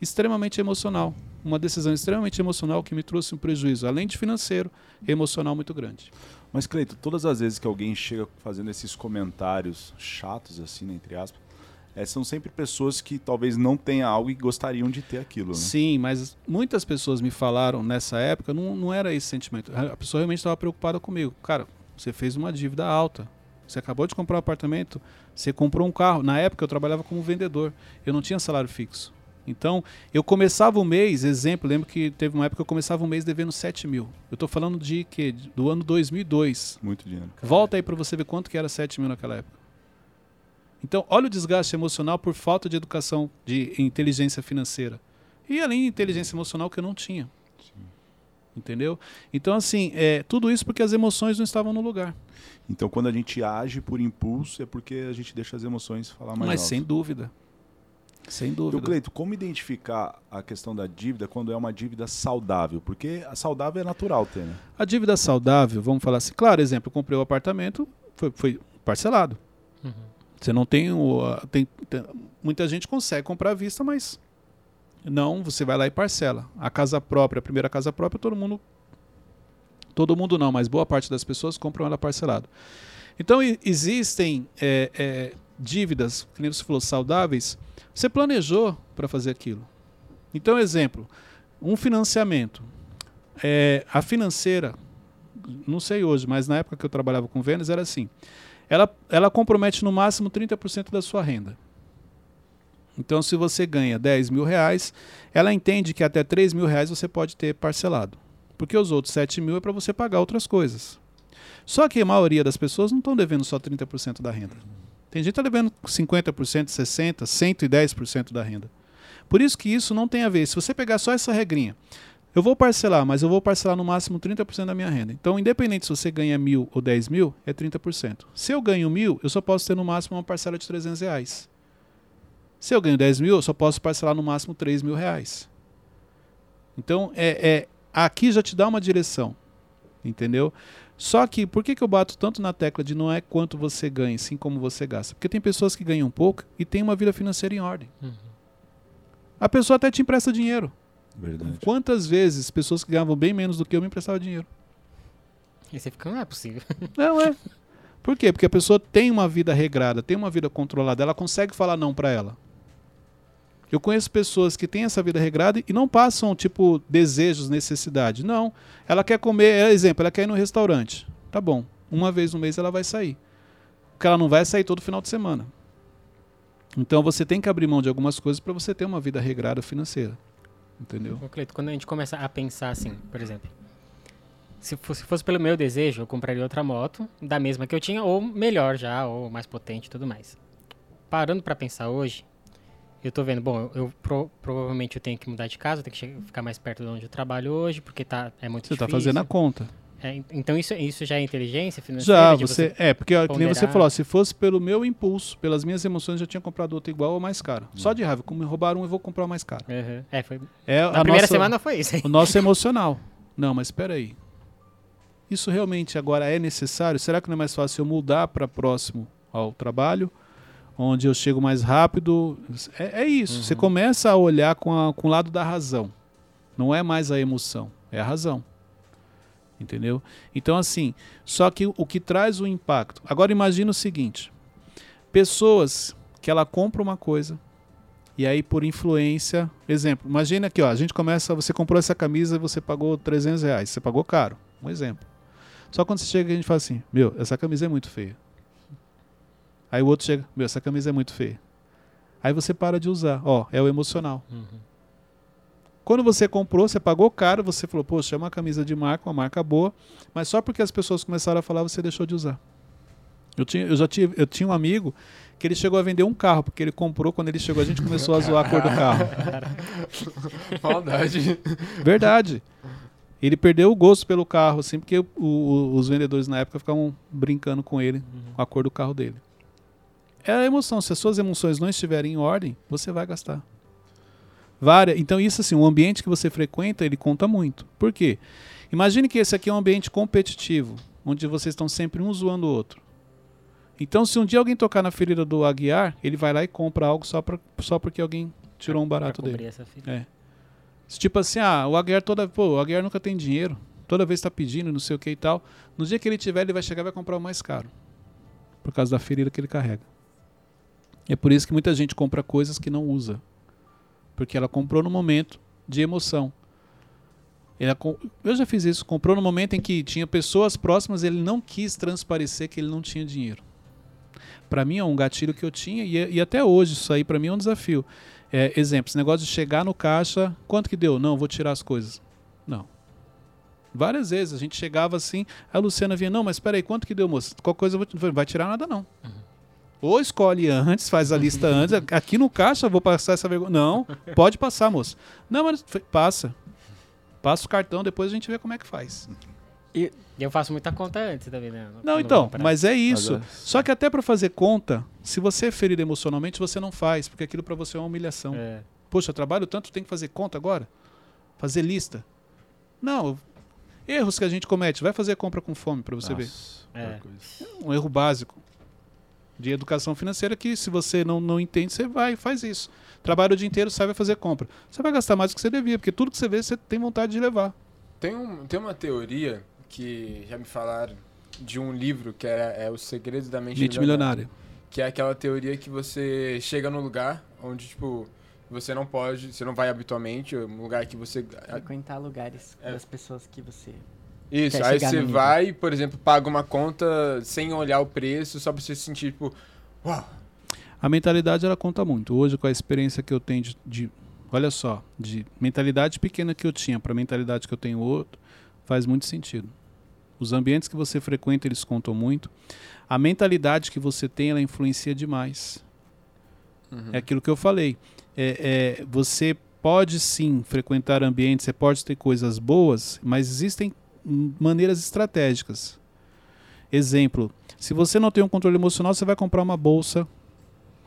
Extremamente emocional. Uma decisão extremamente emocional que me trouxe um prejuízo, além de financeiro, emocional muito grande. Mas, Cleito, todas as vezes que alguém chega fazendo esses comentários chatos, assim, né, entre aspas, é, são sempre pessoas que talvez não tenham algo e gostariam de ter aquilo, né? Sim, mas muitas pessoas me falaram nessa época, não, não era esse sentimento. A pessoa realmente estava preocupada comigo. Cara, você fez uma dívida alta. Você acabou de comprar um apartamento, você comprou um carro. Na época eu trabalhava como vendedor. Eu não tinha salário fixo. Então, eu começava o mês, exemplo, lembro que teve uma época que eu começava o mês devendo 7 mil. Eu estou falando de quê? Do ano 2002. Muito dinheiro. Volta aí para você ver quanto que era 7 mil naquela época. Então, olha o desgaste emocional por falta de educação, de inteligência financeira. E além de inteligência emocional que eu não tinha. Entendeu? Então, assim, é, tudo isso porque as emoções não estavam no lugar. Então, quando a gente age por impulso, é porque a gente deixa as emoções falar mais Mas alto. sem dúvida. Sem Então, dúvida. Cleito, como identificar a questão da dívida quando é uma dívida saudável? Porque a saudável é natural ter, né? A dívida saudável, vamos falar assim, claro, exemplo, eu comprei o apartamento, foi, foi parcelado. Uhum. Você não tem, o, tem, tem- Muita gente consegue comprar à vista, mas não, você vai lá e parcela. A casa própria, a primeira casa própria, todo mundo. Todo mundo não, mas boa parte das pessoas compram ela parcelado. Então existem é, é, dívidas, que nem você falou, saudáveis. Você planejou para fazer aquilo. Então, exemplo, um financiamento. É, a financeira, não sei hoje, mas na época que eu trabalhava com vendas era assim. ela, ela compromete no máximo 30% da sua renda. Então, se você ganha 10 mil reais, ela entende que até 3 mil reais você pode ter parcelado. Porque os outros 7 mil é para você pagar outras coisas. Só que a maioria das pessoas não estão devendo só 30% da renda. Tem gente que está devendo 50%, 60%, 110% da renda. Por isso que isso não tem a ver. Se você pegar só essa regrinha, eu vou parcelar, mas eu vou parcelar no máximo 30% da minha renda. Então, independente se você ganha mil ou 10 mil, é 30%. Se eu ganho mil, eu só posso ter no máximo uma parcela de 300 reais. Se eu ganho 10 mil, eu só posso parcelar no máximo 3 mil reais. Então, é, é, aqui já te dá uma direção. Entendeu? Só que, por que, que eu bato tanto na tecla de não é quanto você ganha, sim como você gasta? Porque tem pessoas que ganham pouco e têm uma vida financeira em ordem. Uhum. A pessoa até te empresta dinheiro. Verdade. Quantas vezes pessoas que ganhavam bem menos do que eu me emprestavam dinheiro? E você fica, não é possível. Não é. Por quê? Porque a pessoa tem uma vida regrada, tem uma vida controlada, ela consegue falar não para ela. Eu conheço pessoas que têm essa vida regrada e não passam, tipo, desejos, necessidade. Não. Ela quer comer, é, exemplo, ela quer ir no restaurante. Tá bom. Uma vez no mês ela vai sair. Porque ela não vai sair todo final de semana. Então você tem que abrir mão de algumas coisas para você ter uma vida regrada financeira. Entendeu? Cleito, quando a gente começa a pensar assim, por exemplo, se fosse, se fosse pelo meu desejo, eu compraria outra moto, da mesma que eu tinha, ou melhor já, ou mais potente e tudo mais. Parando para pensar hoje, eu tô vendo, bom, eu, pro- provavelmente eu tenho que mudar de casa, tenho que che- ficar mais perto de onde eu trabalho hoje, porque tá, é muito Você está difícil. fazendo a conta. É, en- então isso, isso já é inteligência financeira? Já, de você. É, porque ó, que nem você falou, ó, se fosse pelo meu impulso, pelas minhas emoções, eu tinha comprado outro igual ou mais caro. Só de raiva, como me roubaram um, eu vou comprar o mais caro. Uhum. É, foi... É Na a primeira nossa- semana foi isso. o nosso emocional. Não, mas espera aí. Isso realmente agora é necessário? Será que não é mais fácil eu mudar para próximo ao trabalho, onde eu chego mais rápido? É, é isso. Você começa a olhar com, a- com o lado da razão. Não é mais a emoção, é a razão. Entendeu? Então, assim, só que o que traz o impacto. Agora, imagina o seguinte: pessoas que ela compra uma coisa, e aí, por influência, exemplo, imagina aqui, ó, a gente começa, você comprou essa camisa e você pagou 300 reais, você pagou caro, um exemplo. Só quando você chega a gente fala assim, meu, essa camisa é muito feia. Aí o outro chega, meu, essa camisa é muito feia. Aí você para de usar, ó, é o emocional. Uhum. Quando você comprou, você pagou caro, você falou, poxa, é uma camisa de marca, uma marca boa, mas só porque as pessoas começaram a falar, você deixou de usar. Eu, tinha, eu já tive, eu tinha um amigo que ele chegou a vender um carro, porque ele comprou, quando ele chegou, a gente começou a zoar a cor do carro. Maldade. Verdade. Ele perdeu o gosto pelo carro, assim, porque o- o- os vendedores na época ficavam brincando com ele, com a cor do carro dele. É a emoção. Se as suas emoções não estiverem em ordem, você vai gastar. Várias. Então, isso assim, o ambiente que você frequenta, ele conta muito. Por quê? Imagine que esse aqui é um ambiente competitivo, onde vocês estão sempre um zoando o outro. Então, se um dia alguém tocar na ferida do Aguiar, ele vai lá e compra algo só, pra, só porque alguém tirou um barato dele. essa filha. É. Tipo assim, ah, o Aguiar toda. Pô, o Aguiar nunca tem dinheiro. Toda vez tá pedindo, não sei o que e tal. No dia que ele tiver, ele vai chegar e vai comprar o mais caro. Por causa da ferida que ele carrega. É por isso que muita gente compra coisas que não usa. Porque ela comprou no momento de emoção. Ela eu já fiz isso, comprou no momento em que tinha pessoas próximas, ele não quis transparecer que ele não tinha dinheiro. Para mim é um gatilho que eu tinha e, e até hoje isso aí para mim é um desafio. É, exemplo, esse negócio de chegar no caixa, quanto que deu? Não, vou tirar as coisas. Não. Várias vezes a gente chegava assim, a Luciana vinha, não, mas espera aí, quanto que deu, moça? Qualquer coisa eu vou, vai tirar nada não. Ou escolhe antes, faz a lista antes, aqui no caixa eu vou passar essa vergonha. Não, pode passar, moça. Não, mas passa. Passa o cartão, depois a gente vê como é que faz. E eu faço muita conta antes também, né? Não, Quando então, mas é isso. Mas é- Só que até para fazer conta, se você é ferido emocionalmente, você não faz, porque aquilo para você é uma humilhação. É. Poxa, eu trabalho tanto, tem que fazer conta agora? Fazer lista? Não. Erros que a gente comete. Vai fazer compra com fome para você ver. Nossa, É. pior coisa. Um erro básico de educação financeira que se você não, não entende, você vai e faz isso. Trabalha o dia inteiro, sai vai fazer compra. Você vai gastar mais do que você devia, porque tudo que você vê, você tem vontade de levar. Tem, um, tem uma teoria que já me falaram de um livro que era é Os Segredos da Mente, Mente Milionária. milionária. Que é aquela teoria que você chega num lugar onde, tipo, você não pode, você não vai habitualmente, um lugar que você. Frequentar lugares É. das pessoas que você Isso, aí você vai, por exemplo, paga uma conta sem olhar o preço, só pra você se sentir, tipo, uau, A mentalidade ela conta muito. Hoje, com a experiência que eu tenho de, de- olha só, de mentalidade pequena que eu tinha para a mentalidade que eu tenho hoje, faz muito sentido. Os ambientes que você frequenta, eles contam muito. A mentalidade que você tem, ela influencia demais. É aquilo que eu falei. É, é, você pode sim frequentar ambientes, você pode ter coisas boas, mas existem maneiras estratégicas. Exemplo, se você não tem um controle emocional, você vai comprar uma bolsa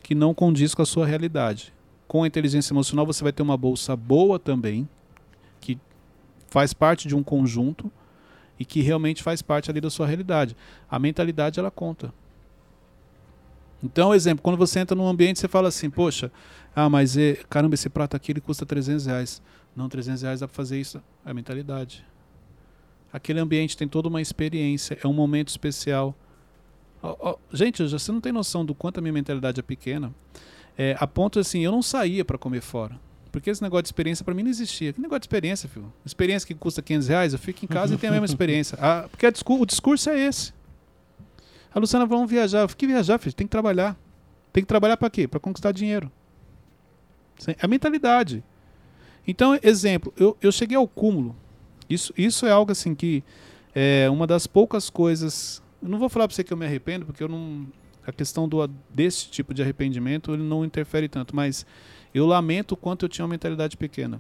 que não condiz com a sua realidade. Com a inteligência emocional, você vai ter uma bolsa boa também, que faz parte de um conjunto e que realmente faz parte ali da sua realidade. A mentalidade, ela conta. Então, exemplo, quando você entra num ambiente, você fala assim, poxa, ah, mas é, caramba, esse prato aqui ele custa 300 reais. Não, 300 reais dá para fazer isso. É a mentalidade. Aquele ambiente tem toda uma experiência, é um momento especial. Ó, ó, gente, você não tem noção do quanto a minha mentalidade é pequena. É, a ponto assim, eu não saía para comer fora. Porque esse negócio de experiência para mim não existia. Que negócio de experiência, filho? Experiência que custa 500 reais, eu fico em casa e tenho a mesma experiência. Ah, porque a discu- o discurso é esse. A Luciana, vamos viajar. Eu fiquei viajar, filho, tem que trabalhar. Tem que trabalhar para quê? Para conquistar dinheiro. É a mentalidade. Então, exemplo, eu, eu cheguei ao cúmulo. Isso, isso é algo assim que é uma das poucas coisas. Eu não vou falar para você que eu me arrependo, porque eu não. A questão do, desse tipo de arrependimento ele não interfere tanto, mas eu lamento o quanto eu tinha uma mentalidade pequena.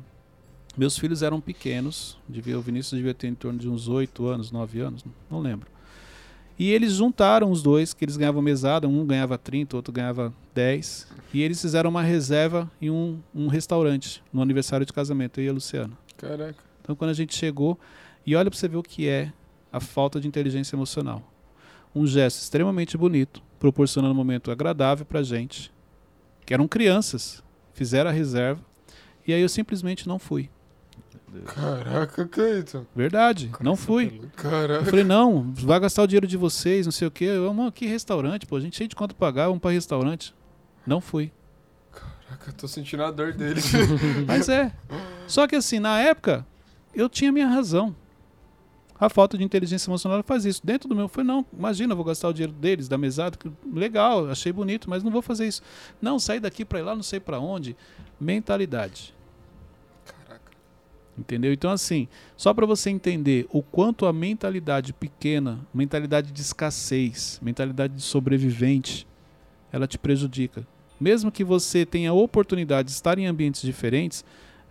Meus filhos eram pequenos, devia, o Vinícius devia ter em torno de uns 8 anos, 9 anos, não lembro. E eles juntaram os dois, que eles ganhavam mesada, um ganhava 30, outro ganhava 10. E eles fizeram uma reserva em um, um restaurante, no aniversário de casamento, eu e a Luciana. caraca. Então, quando a gente chegou, e olha para você ver o que é a falta de inteligência emocional. Um gesto extremamente bonito, proporcionando um momento agradável para gente, que eram crianças, fizeram a reserva, e aí eu simplesmente não fui. Caraca, Cleiton. Verdade, não fui. Eu Caraca. falei, não, vai gastar o dinheiro de vocês, não sei o quê. Eu, mano, que restaurante, pô, a gente cheio de pra pagar, vamos para restaurante. Não fui. Caraca, eu tô sentindo a dor dele. Mas é. Só que assim, na época, eu tinha minha razão. A falta de inteligência emocional faz isso. Dentro do meu, foi não, imagina, eu vou gastar o dinheiro deles, da mesada, que legal, achei bonito, mas não vou fazer isso. Não, sair daqui para ir lá, não sei para onde. Mentalidade. Caraca. Entendeu? Então, assim, só para você entender o quanto a mentalidade pequena, mentalidade de escassez, mentalidade de sobrevivente, ela te prejudica. Mesmo que você tenha a oportunidade de estar em ambientes diferentes,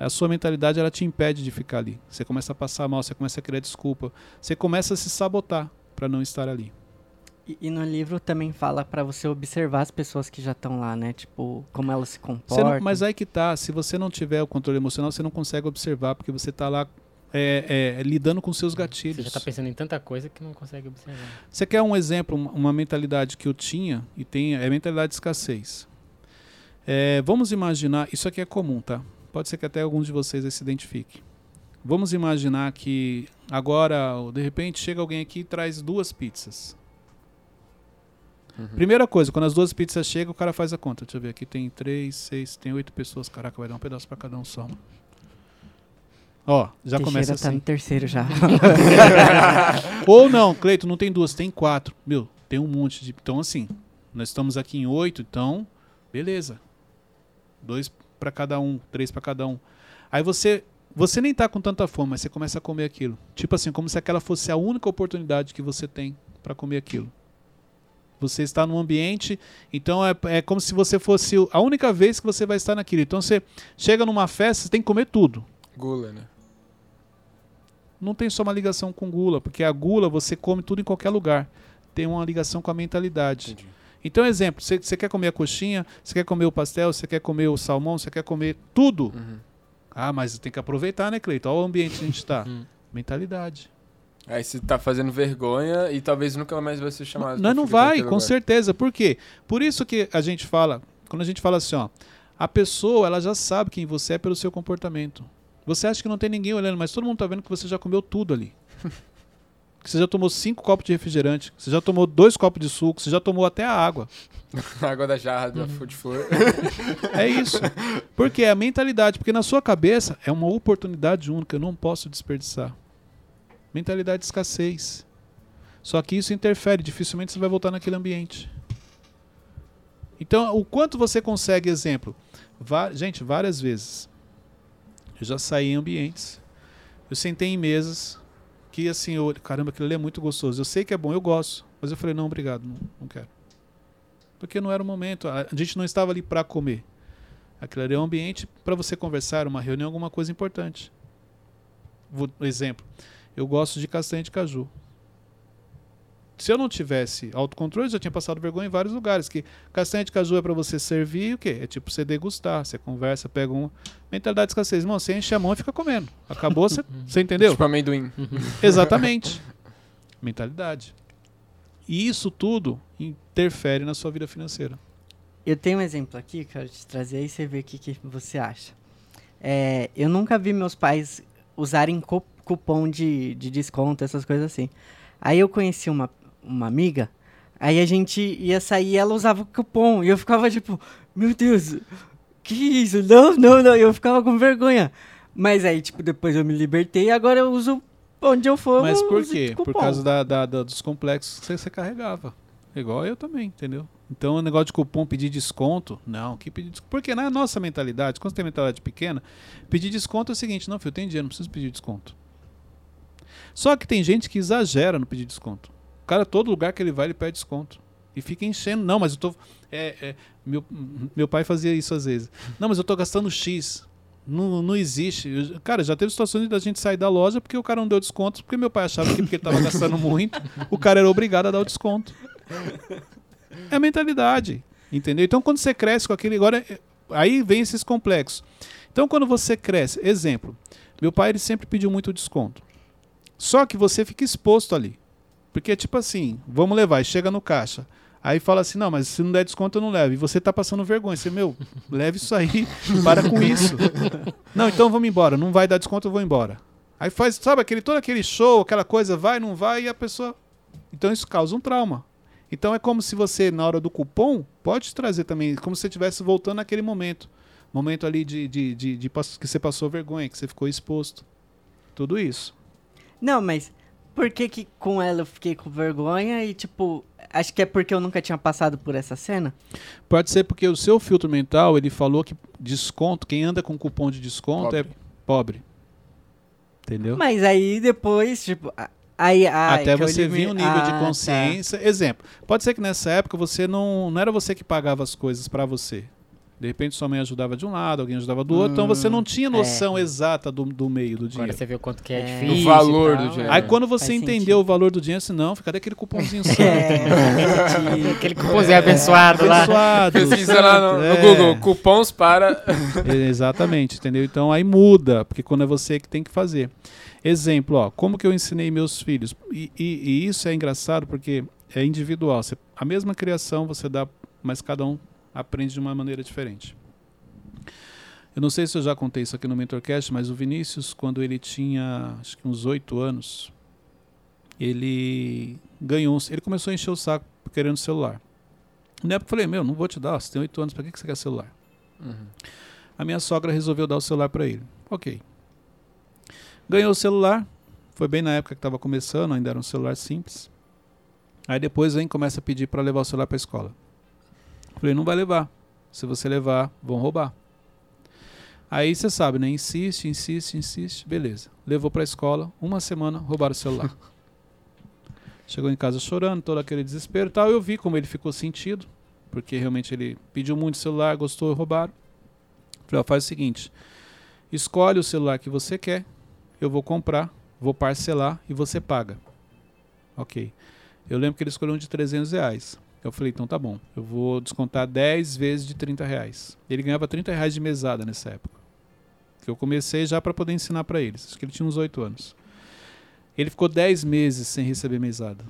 a sua mentalidade ela te impede de ficar ali. Você começa a passar mal, você começa a criar desculpa, você começa a se sabotar para não estar ali. E, e no livro também fala pra você observar as pessoas que já estão lá, né? Tipo, como elas se comportam. não- mas aí que tá, se você não tiver o controle emocional, você não consegue observar, porque você tá lá é, é, lidando com seus gatilhos. Você já tá pensando em tanta coisa que não consegue observar. Você quer um exemplo, uma- mentalidade que eu tinha e tenho, é a mentalidade de escassez. É, vamos imaginar, isso aqui é comum, tá? Pode ser que até alguns de vocês aí se identifiquem. Vamos imaginar que agora, de repente, chega alguém aqui e traz duas pizzas. Uhum. Primeira coisa, quando as duas pizzas chegam, o cara faz a conta. Deixa eu ver, aqui tem três, seis, tem oito pessoas. Caraca, vai dar um pedaço pra cada um só. mano. Ó, já Teixeira começa tá assim. no terceiro já. Ou não, Cleito, não tem duas, tem quatro. Meu, tem um monte de. Então, assim, nós estamos aqui em oito, então, beleza. Dois pra cada um, três pra cada um. Aí você. Você nem tá com tanta fome, mas você começa a comer aquilo. Tipo assim, como se aquela fosse a única oportunidade que você tem pra comer aquilo. Você está num ambiente, então é, é como se você fosse a única vez que você vai estar naquilo. Então você chega numa festa, você tem que comer tudo Gula, né? não tem só uma ligação com gula, porque a gula você come tudo em qualquer lugar. Tem uma ligação com a mentalidade. Entendi. Então, exemplo, você quer comer a coxinha, você quer comer o pastel, você quer comer o salmão, você quer comer tudo. Uhum. Ah, mas tem que aproveitar, né, Cleiton? Olha o ambiente que a gente está. Hum. mentalidade. Aí você tá fazendo vergonha e talvez nunca mais vai ser chamado. Não, não vai, com lugar. certeza. Por quê? Por isso que a gente fala, quando a gente fala assim, ó, a pessoa, ela já sabe quem você é pelo seu comportamento. Você acha que não tem ninguém olhando, mas todo mundo tá vendo que você já comeu tudo ali. que você já tomou cinco copos de refrigerante, que você já tomou dois copos de suco, você já tomou até a água. Água da jarra da Uhum. Food Flor. É isso. Porque é a mentalidade, porque na sua cabeça é uma oportunidade única, eu não posso desperdiçar. mentalidade de escassez. Só que isso interfere, dificilmente você vai voltar naquele ambiente. Então, o quanto você consegue, exemplo, va gente, várias vezes. Eu já saí em ambientes. Eu sentei em mesas que assim, eu, caramba, aquilo ali é muito gostoso. Eu sei que é bom, eu gosto. Mas eu falei, não, obrigado, não, não quero. Porque não era o momento. A, gente não estava ali para comer. Aquilo ali é um ambiente para você conversar, uma reunião, alguma coisa importante. Vou, exemplo, eu gosto de castanha de caju se eu não tivesse autocontrole, eu já tinha passado vergonha em vários lugares. Que castanha de caju é para você servir o quê? É tipo você degustar. Você conversa, pega um. Mentalidade de escassez. Irmão, você enche a mão e fica comendo. Acabou, você, você entendeu? Tipo amendoim. Exatamente. Mentalidade. E isso tudo interfere na sua vida financeira. Eu tenho um exemplo aqui, quero te trazer e você vê o que, que você acha. É, eu nunca vi meus pais usarem cupom de, de desconto, essas coisas assim. Aí eu conheci uma, uma amiga, aí a gente ia sair e ela usava o cupom. E eu ficava tipo, meu Deus, que isso? Não, não, não. Eu ficava com vergonha. Mas aí, tipo, depois eu me libertei e agora eu uso onde eu for. Mas por quê? Por causa da, da, da, dos complexos que você carregava. Igual eu também, entendeu? Então o negócio de cupom pedir desconto, não, que pedir desconto. Porque na nossa mentalidade, quando você tem mentalidade pequena, pedir desconto é o seguinte, não, filho, eu tenho dinheiro, não preciso pedir desconto. Só que tem gente que exagera no pedir desconto. O cara, todo lugar que ele vai, ele pede desconto. E fica enchendo. Não, mas eu tô. É, é, meu, meu pai fazia isso às vezes. Não, mas eu tô gastando X. Não, não existe. Cara, já teve situações da gente sair da loja porque o cara não deu desconto, porque meu pai achava que porque ele tava gastando muito, o cara era obrigado a dar o desconto. É a mentalidade. Entendeu? Então quando você cresce com aquele. Agora, aí vem esses complexos. Então quando você cresce, exemplo, meu pai ele sempre pediu muito desconto. Só que você fica exposto ali. Porque, tipo assim, vamos levar, chega no caixa. Aí fala assim, não, mas se não der desconto eu não levo. E você tá passando vergonha. Você, meu, leve isso aí, para com isso. Não, então vamos embora. Não vai dar desconto, eu vou embora. Aí faz, sabe, aquele, todo aquele show, aquela coisa, vai, não vai, e a pessoa. Então isso causa um trauma. Então é como se você, na hora do cupom, pode trazer também, como se você estivesse voltando naquele momento. Momento ali de, de, de, de, que você passou vergonha, que você ficou exposto. Tudo isso. Não, mas por que que com ela eu fiquei com vergonha e, tipo, acho que é porque eu nunca tinha passado por essa cena? Pode ser porque o seu filtro mental, ele falou que desconto, quem anda com cupom de desconto pobre. é pobre. Entendeu? Mas aí depois, tipo, Aí, ai, Até você vir um nível ah, de tá. consciência. Tá. Exemplo, pode ser que nessa época você não, não era você que pagava as coisas para você. De repente sua mãe ajudava de um lado, alguém ajudava do outro, hum, então você não tinha noção é. exata do, do meio do dinheiro. Agora você vê o quanto que é, é. difícil. O valor do dinheiro. Aí quando você Faz entendeu sentido. o valor do dinheiro, assim, não, fica daquele cupomzinho santo. É. Aquele cupomzinho abençoado, abençoado lá. Pesquisa lá no, no é. Google, cupons para... Exatamente, entendeu? Então aí muda, porque quando é você que tem que fazer. Exemplo, ó, como que eu ensinei meus filhos? E, e, e isso é engraçado porque é individual. Você, a mesma criação você dá, mas cada um aprende de uma maneira diferente. Eu não sei se eu já contei isso aqui no Mentorcast, mas o Vinícius, quando ele tinha acho que uns oito anos, ele ganhou, ele começou a encher o saco querendo celular. Na época eu falei, meu, não vou te dar, você tem oito anos, para que, que você quer celular? Uhum. A minha sogra resolveu dar o celular para ele. Ok. Ganhou o celular, foi bem na época que estava começando, ainda era um celular simples. Aí depois vem começa a pedir para levar o celular para a escola. Falei, não vai levar. Se você levar, vão roubar. Aí você sabe, né? Insiste, insiste, insiste. Beleza. Levou para a escola. Uma semana, roubaram o celular. Chegou em casa chorando, todo aquele desespero tal. Eu vi como ele ficou sentido. Porque realmente ele pediu muito celular, gostou e roubaram. Falei, ó, faz o seguinte. Escolhe o celular que você quer. Eu vou comprar, vou parcelar e você paga. Ok. Eu lembro que ele escolheu um de 300 reais. Eu falei, então tá bom, eu vou descontar 10 vezes de 30 reais. Ele ganhava 30 reais de mesada nessa época. Que eu comecei já para poder ensinar para eles. Acho que ele tinha uns 8 anos. Ele ficou 10 meses sem receber mesada.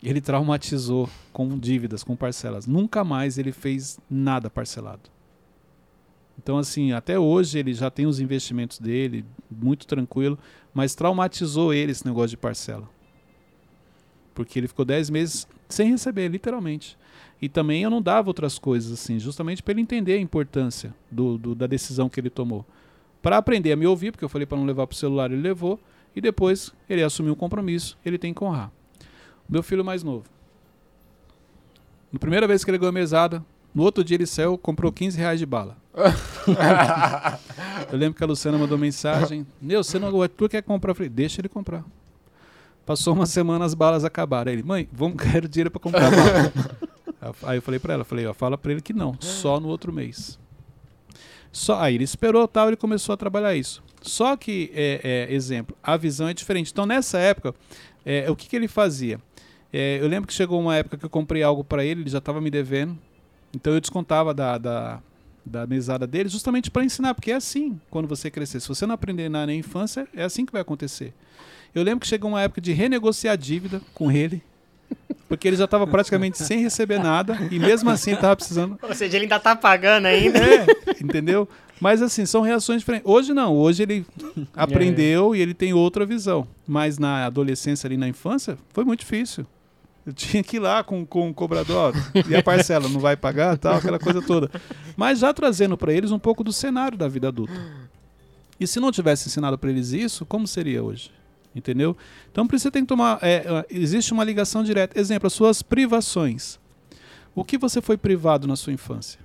Ele traumatizou com dívidas, com parcelas. Nunca mais ele fez nada parcelado. Então, assim, até hoje ele já tem os investimentos dele, muito tranquilo, mas traumatizou ele esse negócio de parcela. Porque ele ficou 10 meses sem receber, literalmente. E também eu não dava outras coisas, assim, justamente para ele entender a importância do, do, da decisão que ele tomou. Para aprender a me ouvir, porque eu falei para não levar para o celular, ele levou. e depois ele assumiu um compromisso, ele tem que honrar. Meu filho mais novo. Na primeira vez que ele ganhou a mesada, no outro dia ele saiu, comprou 15 reais de bala. Eu lembro que a Luciana mandou mensagem: Meu, você não tu quer comprar? Eu falei: Deixa ele comprar. Passou uma semana, as balas acabaram. Aí ele: Mãe, vamos ganhar dinheiro para comprar bala. Aí eu falei para ela: falei, ó, Fala para ele que não, só no outro mês. Só, aí ele esperou tal, ele começou a trabalhar isso. Só que, é, é, exemplo, a visão é diferente. Então, nessa época, é, o que, que ele fazia? É, eu lembro que chegou uma época que eu comprei algo para ele, ele já estava me devendo. Então, eu descontava da, da, da mesada dele justamente para ensinar, porque é assim quando você crescer. Se você não aprender na, na infância, é assim que vai acontecer. Eu lembro que chegou uma época de renegociar a dívida com ele. Porque ele já estava praticamente sem receber nada e mesmo assim estava precisando. Ou seja, ele ainda está pagando ainda. É, entendeu? Mas assim, são reações diferentes. Hoje não, hoje ele aprendeu é. e ele tem outra visão. Mas na adolescência ali na infância, foi muito difícil. Eu tinha que ir lá com, com o cobrador, e a parcela não vai pagar, tal, aquela coisa toda. Mas já trazendo para eles um pouco do cenário da vida adulta. E se não tivesse ensinado para eles isso, como seria hoje? Entendeu? Então, por isso você tem que tomar. É, existe uma ligação direta. Exemplo, as suas privações. O que você foi privado na sua infância?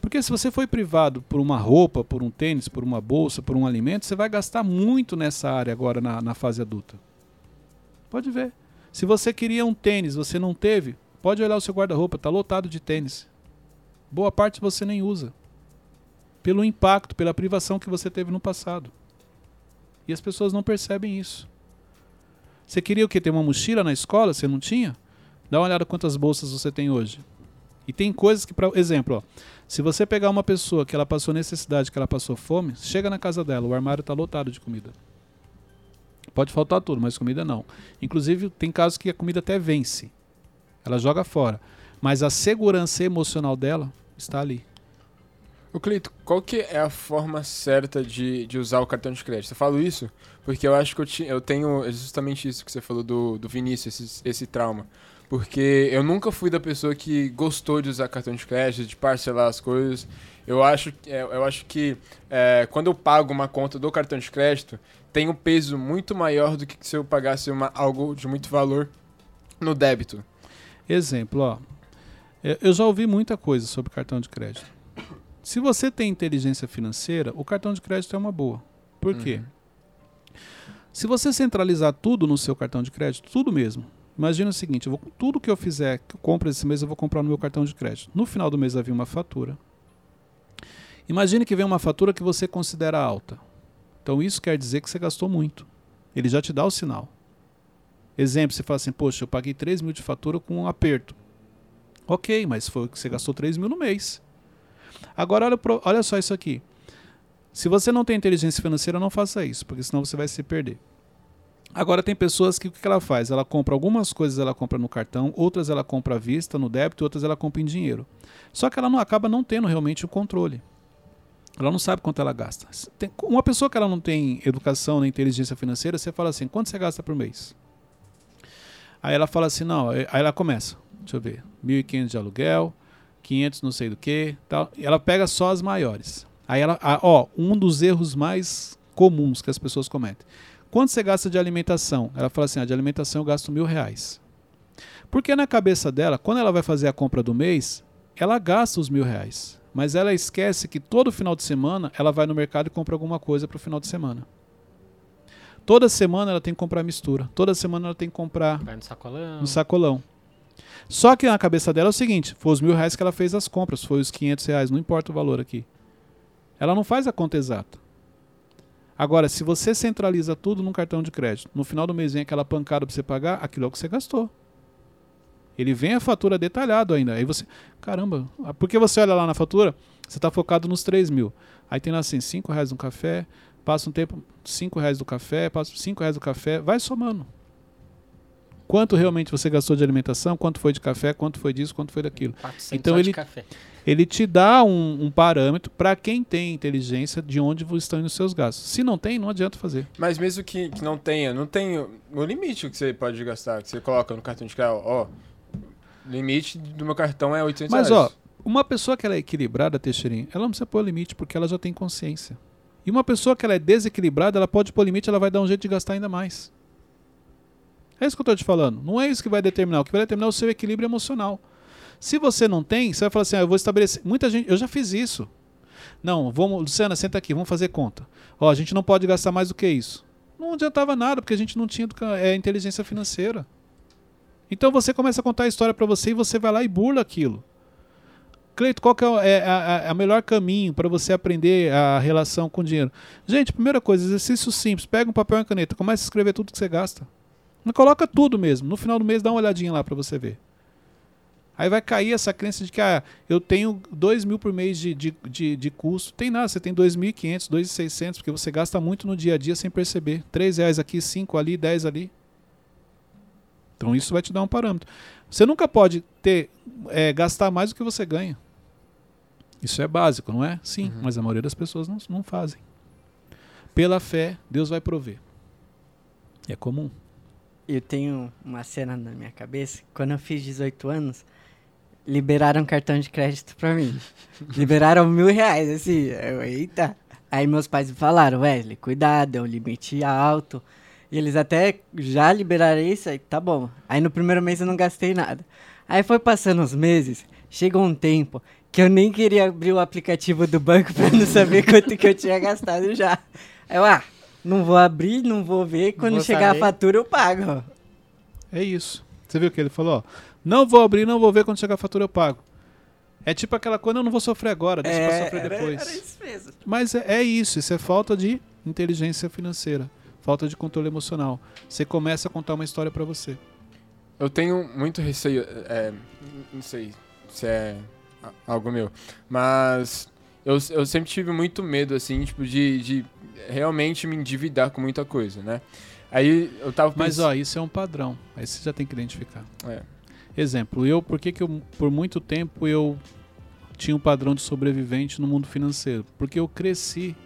Porque se você foi privado por uma roupa, por um tênis, por uma bolsa, por um alimento, você vai gastar muito nessa área agora na, na fase adulta. Pode ver. Se você queria um tênis, você não teve, pode olhar o seu guarda-roupa, está lotado de tênis. Boa parte você nem usa. Pelo impacto, pela privação que você teve no passado. E as pessoas não percebem isso. Você queria o quê? Ter uma mochila na escola? Você não tinha? Dá uma olhada quantas bolsas você tem hoje. E tem coisas que, por exemplo, ó, se você pegar uma pessoa que ela passou necessidade, que ela passou fome, chega na casa dela, o armário está lotado de comida. Pode faltar tudo, mas comida não. Inclusive, tem casos que a comida até vence. Ela joga fora. Mas a segurança emocional dela está ali. O Cleito, qual que é a forma certa de, de usar o cartão de crédito? Eu falo isso porque eu acho que eu, ti, eu tenho justamente isso que você falou do, do Vinícius, esse, esse trauma. Porque eu nunca fui da pessoa que gostou de usar cartão de crédito, de parcelar as coisas. Eu acho, é, eu acho que é, quando eu pago uma conta do cartão de crédito, tem um peso muito maior do que se eu pagasse uma, algo de muito valor no débito. Exemplo, ó. Eu já ouvi muita coisa sobre cartão de crédito. Se você tem inteligência financeira, o cartão de crédito é uma boa. Por quê? Uhum. Se você centralizar tudo no seu cartão de crédito, tudo mesmo, Imagina o seguinte, vou, tudo que eu fizer, que eu compro esse mês, eu vou comprar no meu cartão de crédito. No final do mês vai vir uma fatura. Imagine que vem uma fatura que você considera alta. Então isso quer dizer que você gastou muito. Ele já te dá o sinal. Exemplo, você fala assim, poxa, eu paguei 3 mil de fatura com um aperto. Ok, mas foi que você gastou 3 mil no mês. Agora olha, olha só isso aqui. Se você não tem inteligência financeira, não faça isso, porque senão você vai se perder. Agora tem pessoas que o que ela faz? Ela compra algumas coisas, ela compra no cartão, outras ela compra à vista, no débito, outras ela compra em dinheiro. Só que ela não acaba não tendo realmente o controle. Ela não sabe quanto ela gasta. Tem, uma pessoa que ela não tem educação nem inteligência financeira, você fala assim, quanto você gasta por mês? Aí ela fala assim, não, aí ela começa, deixa eu ver, 1.500 de aluguel, 500 não sei do que, tal. E ela pega só as maiores. Aí ela, ó, um dos erros mais comuns que as pessoas cometem. Quanto você gasta de alimentação? Ela fala assim: ah, de alimentação eu gasto mil reais. Porque na cabeça dela, quando ela vai fazer a compra do mês, ela gasta os mil reais. Mas ela esquece que todo final de semana ela vai no mercado e compra alguma coisa para o final de semana. Toda semana ela tem que comprar mistura. Toda semana ela tem que comprar vai no sacolão. no sacolão. Só que na cabeça dela é o seguinte: foi os mil reais que ela fez as compras, foi os 500 reais, não importa o valor aqui. Ela não faz a conta exata. Agora, se você centraliza tudo num cartão de crédito, no final do mês vem aquela pancada para você pagar, aquilo é o que você gastou. Ele vem a fatura detalhado ainda. Aí você, caramba, porque você olha lá na fatura, você está focado nos 3 mil. Aí tem lá assim, 5 reais no café, passa um tempo, 5 reais do café, passa 5 reais do café, vai somando. Quanto realmente você gastou de alimentação, quanto foi de café, quanto foi disso, quanto foi daquilo. Então ele, ele te dá um, um parâmetro para quem tem inteligência de onde estão indo os seus gastos. Se não tem, não adianta fazer. Mas mesmo que, que não tenha, não tem o limite que você pode gastar, que você coloca no cartão de crédito, ó, limite do meu cartão é 800 Mas reais. ó, uma pessoa que ela é equilibrada, Teixeirinho, ela não precisa pôr limite porque ela já tem consciência. E uma pessoa que ela é desequilibrada, ela pode pôr limite, ela vai dar um jeito de gastar ainda mais. É isso que eu estou te falando. Não é isso que vai determinar. O que vai determinar é o seu equilíbrio emocional. Se você não tem, você vai falar assim: ah, eu vou estabelecer. Muita gente, eu já fiz isso. Não, vamos, Luciana, senta aqui, vamos fazer conta. Ó, a gente não pode gastar mais do que isso. Não adiantava nada, porque a gente não tinha é, inteligência financeira. Então você começa a contar a história para você e você vai lá e burla aquilo. Cleito, qual que é, é a, a, a melhor caminho para você aprender a relação com o dinheiro? Gente, primeira coisa, exercício simples. Pega um papel e uma caneta, começa a escrever tudo que você gasta. Não coloca tudo mesmo. No final do mês dá uma olhadinha lá para você ver. Aí vai cair essa crença de que ah, eu tenho 2 mil por mês de, de, de, de custo. Tem nada, você tem 2.500, 2.600, porque você gasta muito no dia a dia sem perceber. 3 reais aqui, 5 ali, 10 ali. Então isso vai te dar um parâmetro. Você nunca pode ter é, gastar mais do que você ganha. Isso é básico, não é? Sim, uhum. mas a maioria das pessoas não, não fazem. Pela fé, Deus vai prover. É comum. Eu tenho uma cena na minha cabeça. Quando eu fiz 18 anos, liberaram cartão de crédito pra mim. liberaram mil reais, assim. Eu, eita. Aí meus pais me falaram, Wesley, cuidado, é um limite alto. E eles até já liberaram isso, aí tá bom. Aí no primeiro mês eu não gastei nada. Aí foi passando os meses, chegou um tempo que eu nem queria abrir o aplicativo do banco pra não saber quanto que eu tinha gastado já. Aí eu, ah, não vou abrir, não vou ver, quando vou chegar saber. a fatura eu pago. É isso. Você viu o que ele falou? Não vou abrir, não vou ver quando chegar a fatura eu pago. É tipo aquela coisa, eu não vou sofrer agora, deixa é, pra sofrer era, depois. Era isso mesmo. Mas é, é, isso, isso é falta de inteligência financeira, falta de controle emocional. Você começa a contar uma história para você. Eu tenho muito receio, é, não sei se é algo meu, mas eu, eu sempre tive muito medo, assim, tipo, de, de realmente me endividar com muita coisa, né? Aí eu tava pensando... Mas, ó, isso é um padrão, aí você já tem que identificar. É. Exemplo, eu, por que, que eu, por muito tempo eu tinha um padrão de sobrevivente no mundo financeiro? Porque eu cresci,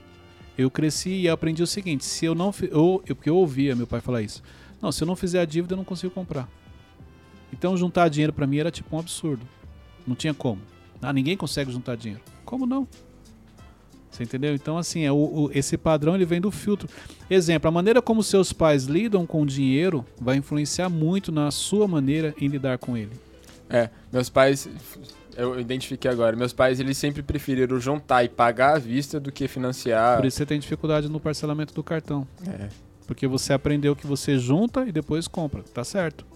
eu cresci e aprendi o seguinte: se eu não, eu, eu, porque eu ouvia meu pai falar isso, não, se eu não fizer a dívida eu não consigo comprar. Então juntar dinheiro para mim era tipo um absurdo, não tinha como. Ah, ninguém consegue juntar dinheiro. Como não? Você entendeu? Então, assim, é o, o, esse padrão ele vem do filtro. Exemplo, a maneira como seus pais lidam com o dinheiro vai influenciar muito na sua maneira em lidar com ele. É, meus pais, eu identifiquei agora, meus pais eles sempre preferiram juntar e pagar à vista do que financiar. Por isso você tem dificuldade no parcelamento do cartão. É. Porque você aprendeu que você junta e depois compra, tá certo.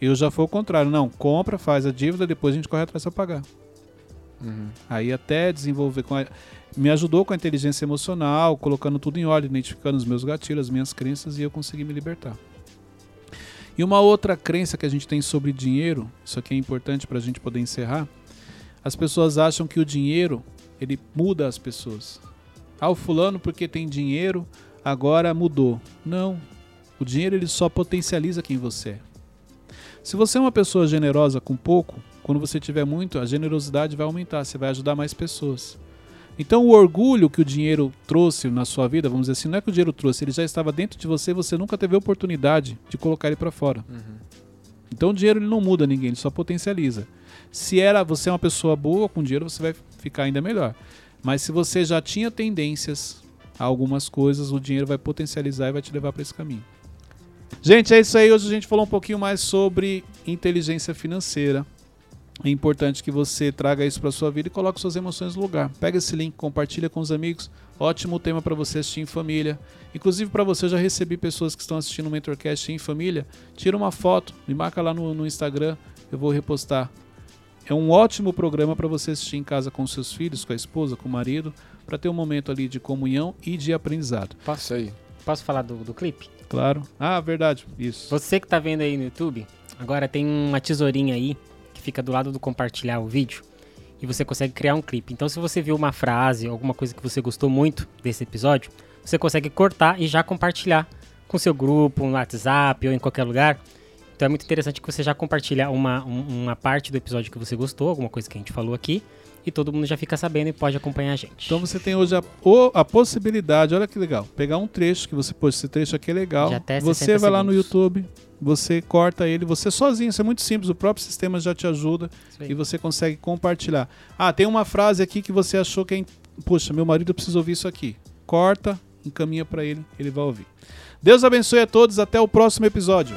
Eu já foi o contrário, não, compra, faz a dívida, depois a gente corre atrás para pagar. Uhum. Aí até desenvolver com a me ajudou com a inteligência emocional, colocando tudo em ordem, identificando os meus gatilhos, as minhas crenças e eu consegui me libertar. E uma outra crença que a gente tem sobre dinheiro, isso aqui é importante para a gente poder encerrar. As pessoas acham que o dinheiro ele muda as pessoas. Ah, o fulano porque tem dinheiro agora mudou. Não, o dinheiro ele só potencializa quem você é. Se você é uma pessoa generosa com pouco, quando você tiver muito, a generosidade vai aumentar, você vai ajudar mais pessoas. Então, o orgulho que o dinheiro trouxe na sua vida, vamos dizer assim, não é que o dinheiro trouxe, ele já estava dentro de você, você nunca teve a oportunidade de colocar ele para fora. Uhum. Então, o dinheiro ele não muda ninguém, ele só potencializa. Se era você é uma pessoa boa com dinheiro, você vai ficar ainda melhor. Mas se você já tinha tendências a algumas coisas, o dinheiro vai potencializar e vai te levar para esse caminho. Gente, é isso aí. Hoje a gente falou um pouquinho mais sobre inteligência financeira. É importante que você traga isso para sua vida e coloque suas emoções no lugar. Pega esse link, compartilha com os amigos. Ótimo tema para você assistir em família. Inclusive para você, eu já recebi pessoas que estão assistindo o Mentorcast em família. Tira uma foto, me marca lá no, no Instagram, eu vou repostar. É um ótimo programa para você assistir em casa com seus filhos, com a esposa, com o marido, para ter um momento ali de comunhão e de aprendizado. Passa aí. Posso falar do, do clipe? Claro. Ah, verdade. Isso. Você que está vendo aí no YouTube, agora tem uma tesourinha aí fica do lado do compartilhar o vídeo e você consegue criar um clipe. Então, se você viu uma frase, alguma coisa que você gostou muito desse episódio, você consegue cortar e já compartilhar com seu grupo, no WhatsApp ou em qualquer lugar. Então é muito interessante que você já compartilha uma, uma parte do episódio que você gostou, alguma coisa que a gente falou aqui, e todo mundo já fica sabendo e pode acompanhar a gente. Então você tem hoje a, a possibilidade, olha que legal, pegar um trecho que você pôs, esse trecho aqui é legal. você vai lá no YouTube, você corta ele, você sozinho, isso é muito simples, o próprio sistema já te ajuda e você consegue compartilhar. Ah, tem uma frase aqui que você achou que é. Poxa, meu marido precisa ouvir isso aqui. corta, encaminha para ele, ele vai ouvir. Deus abençoe a todos, até o próximo episódio.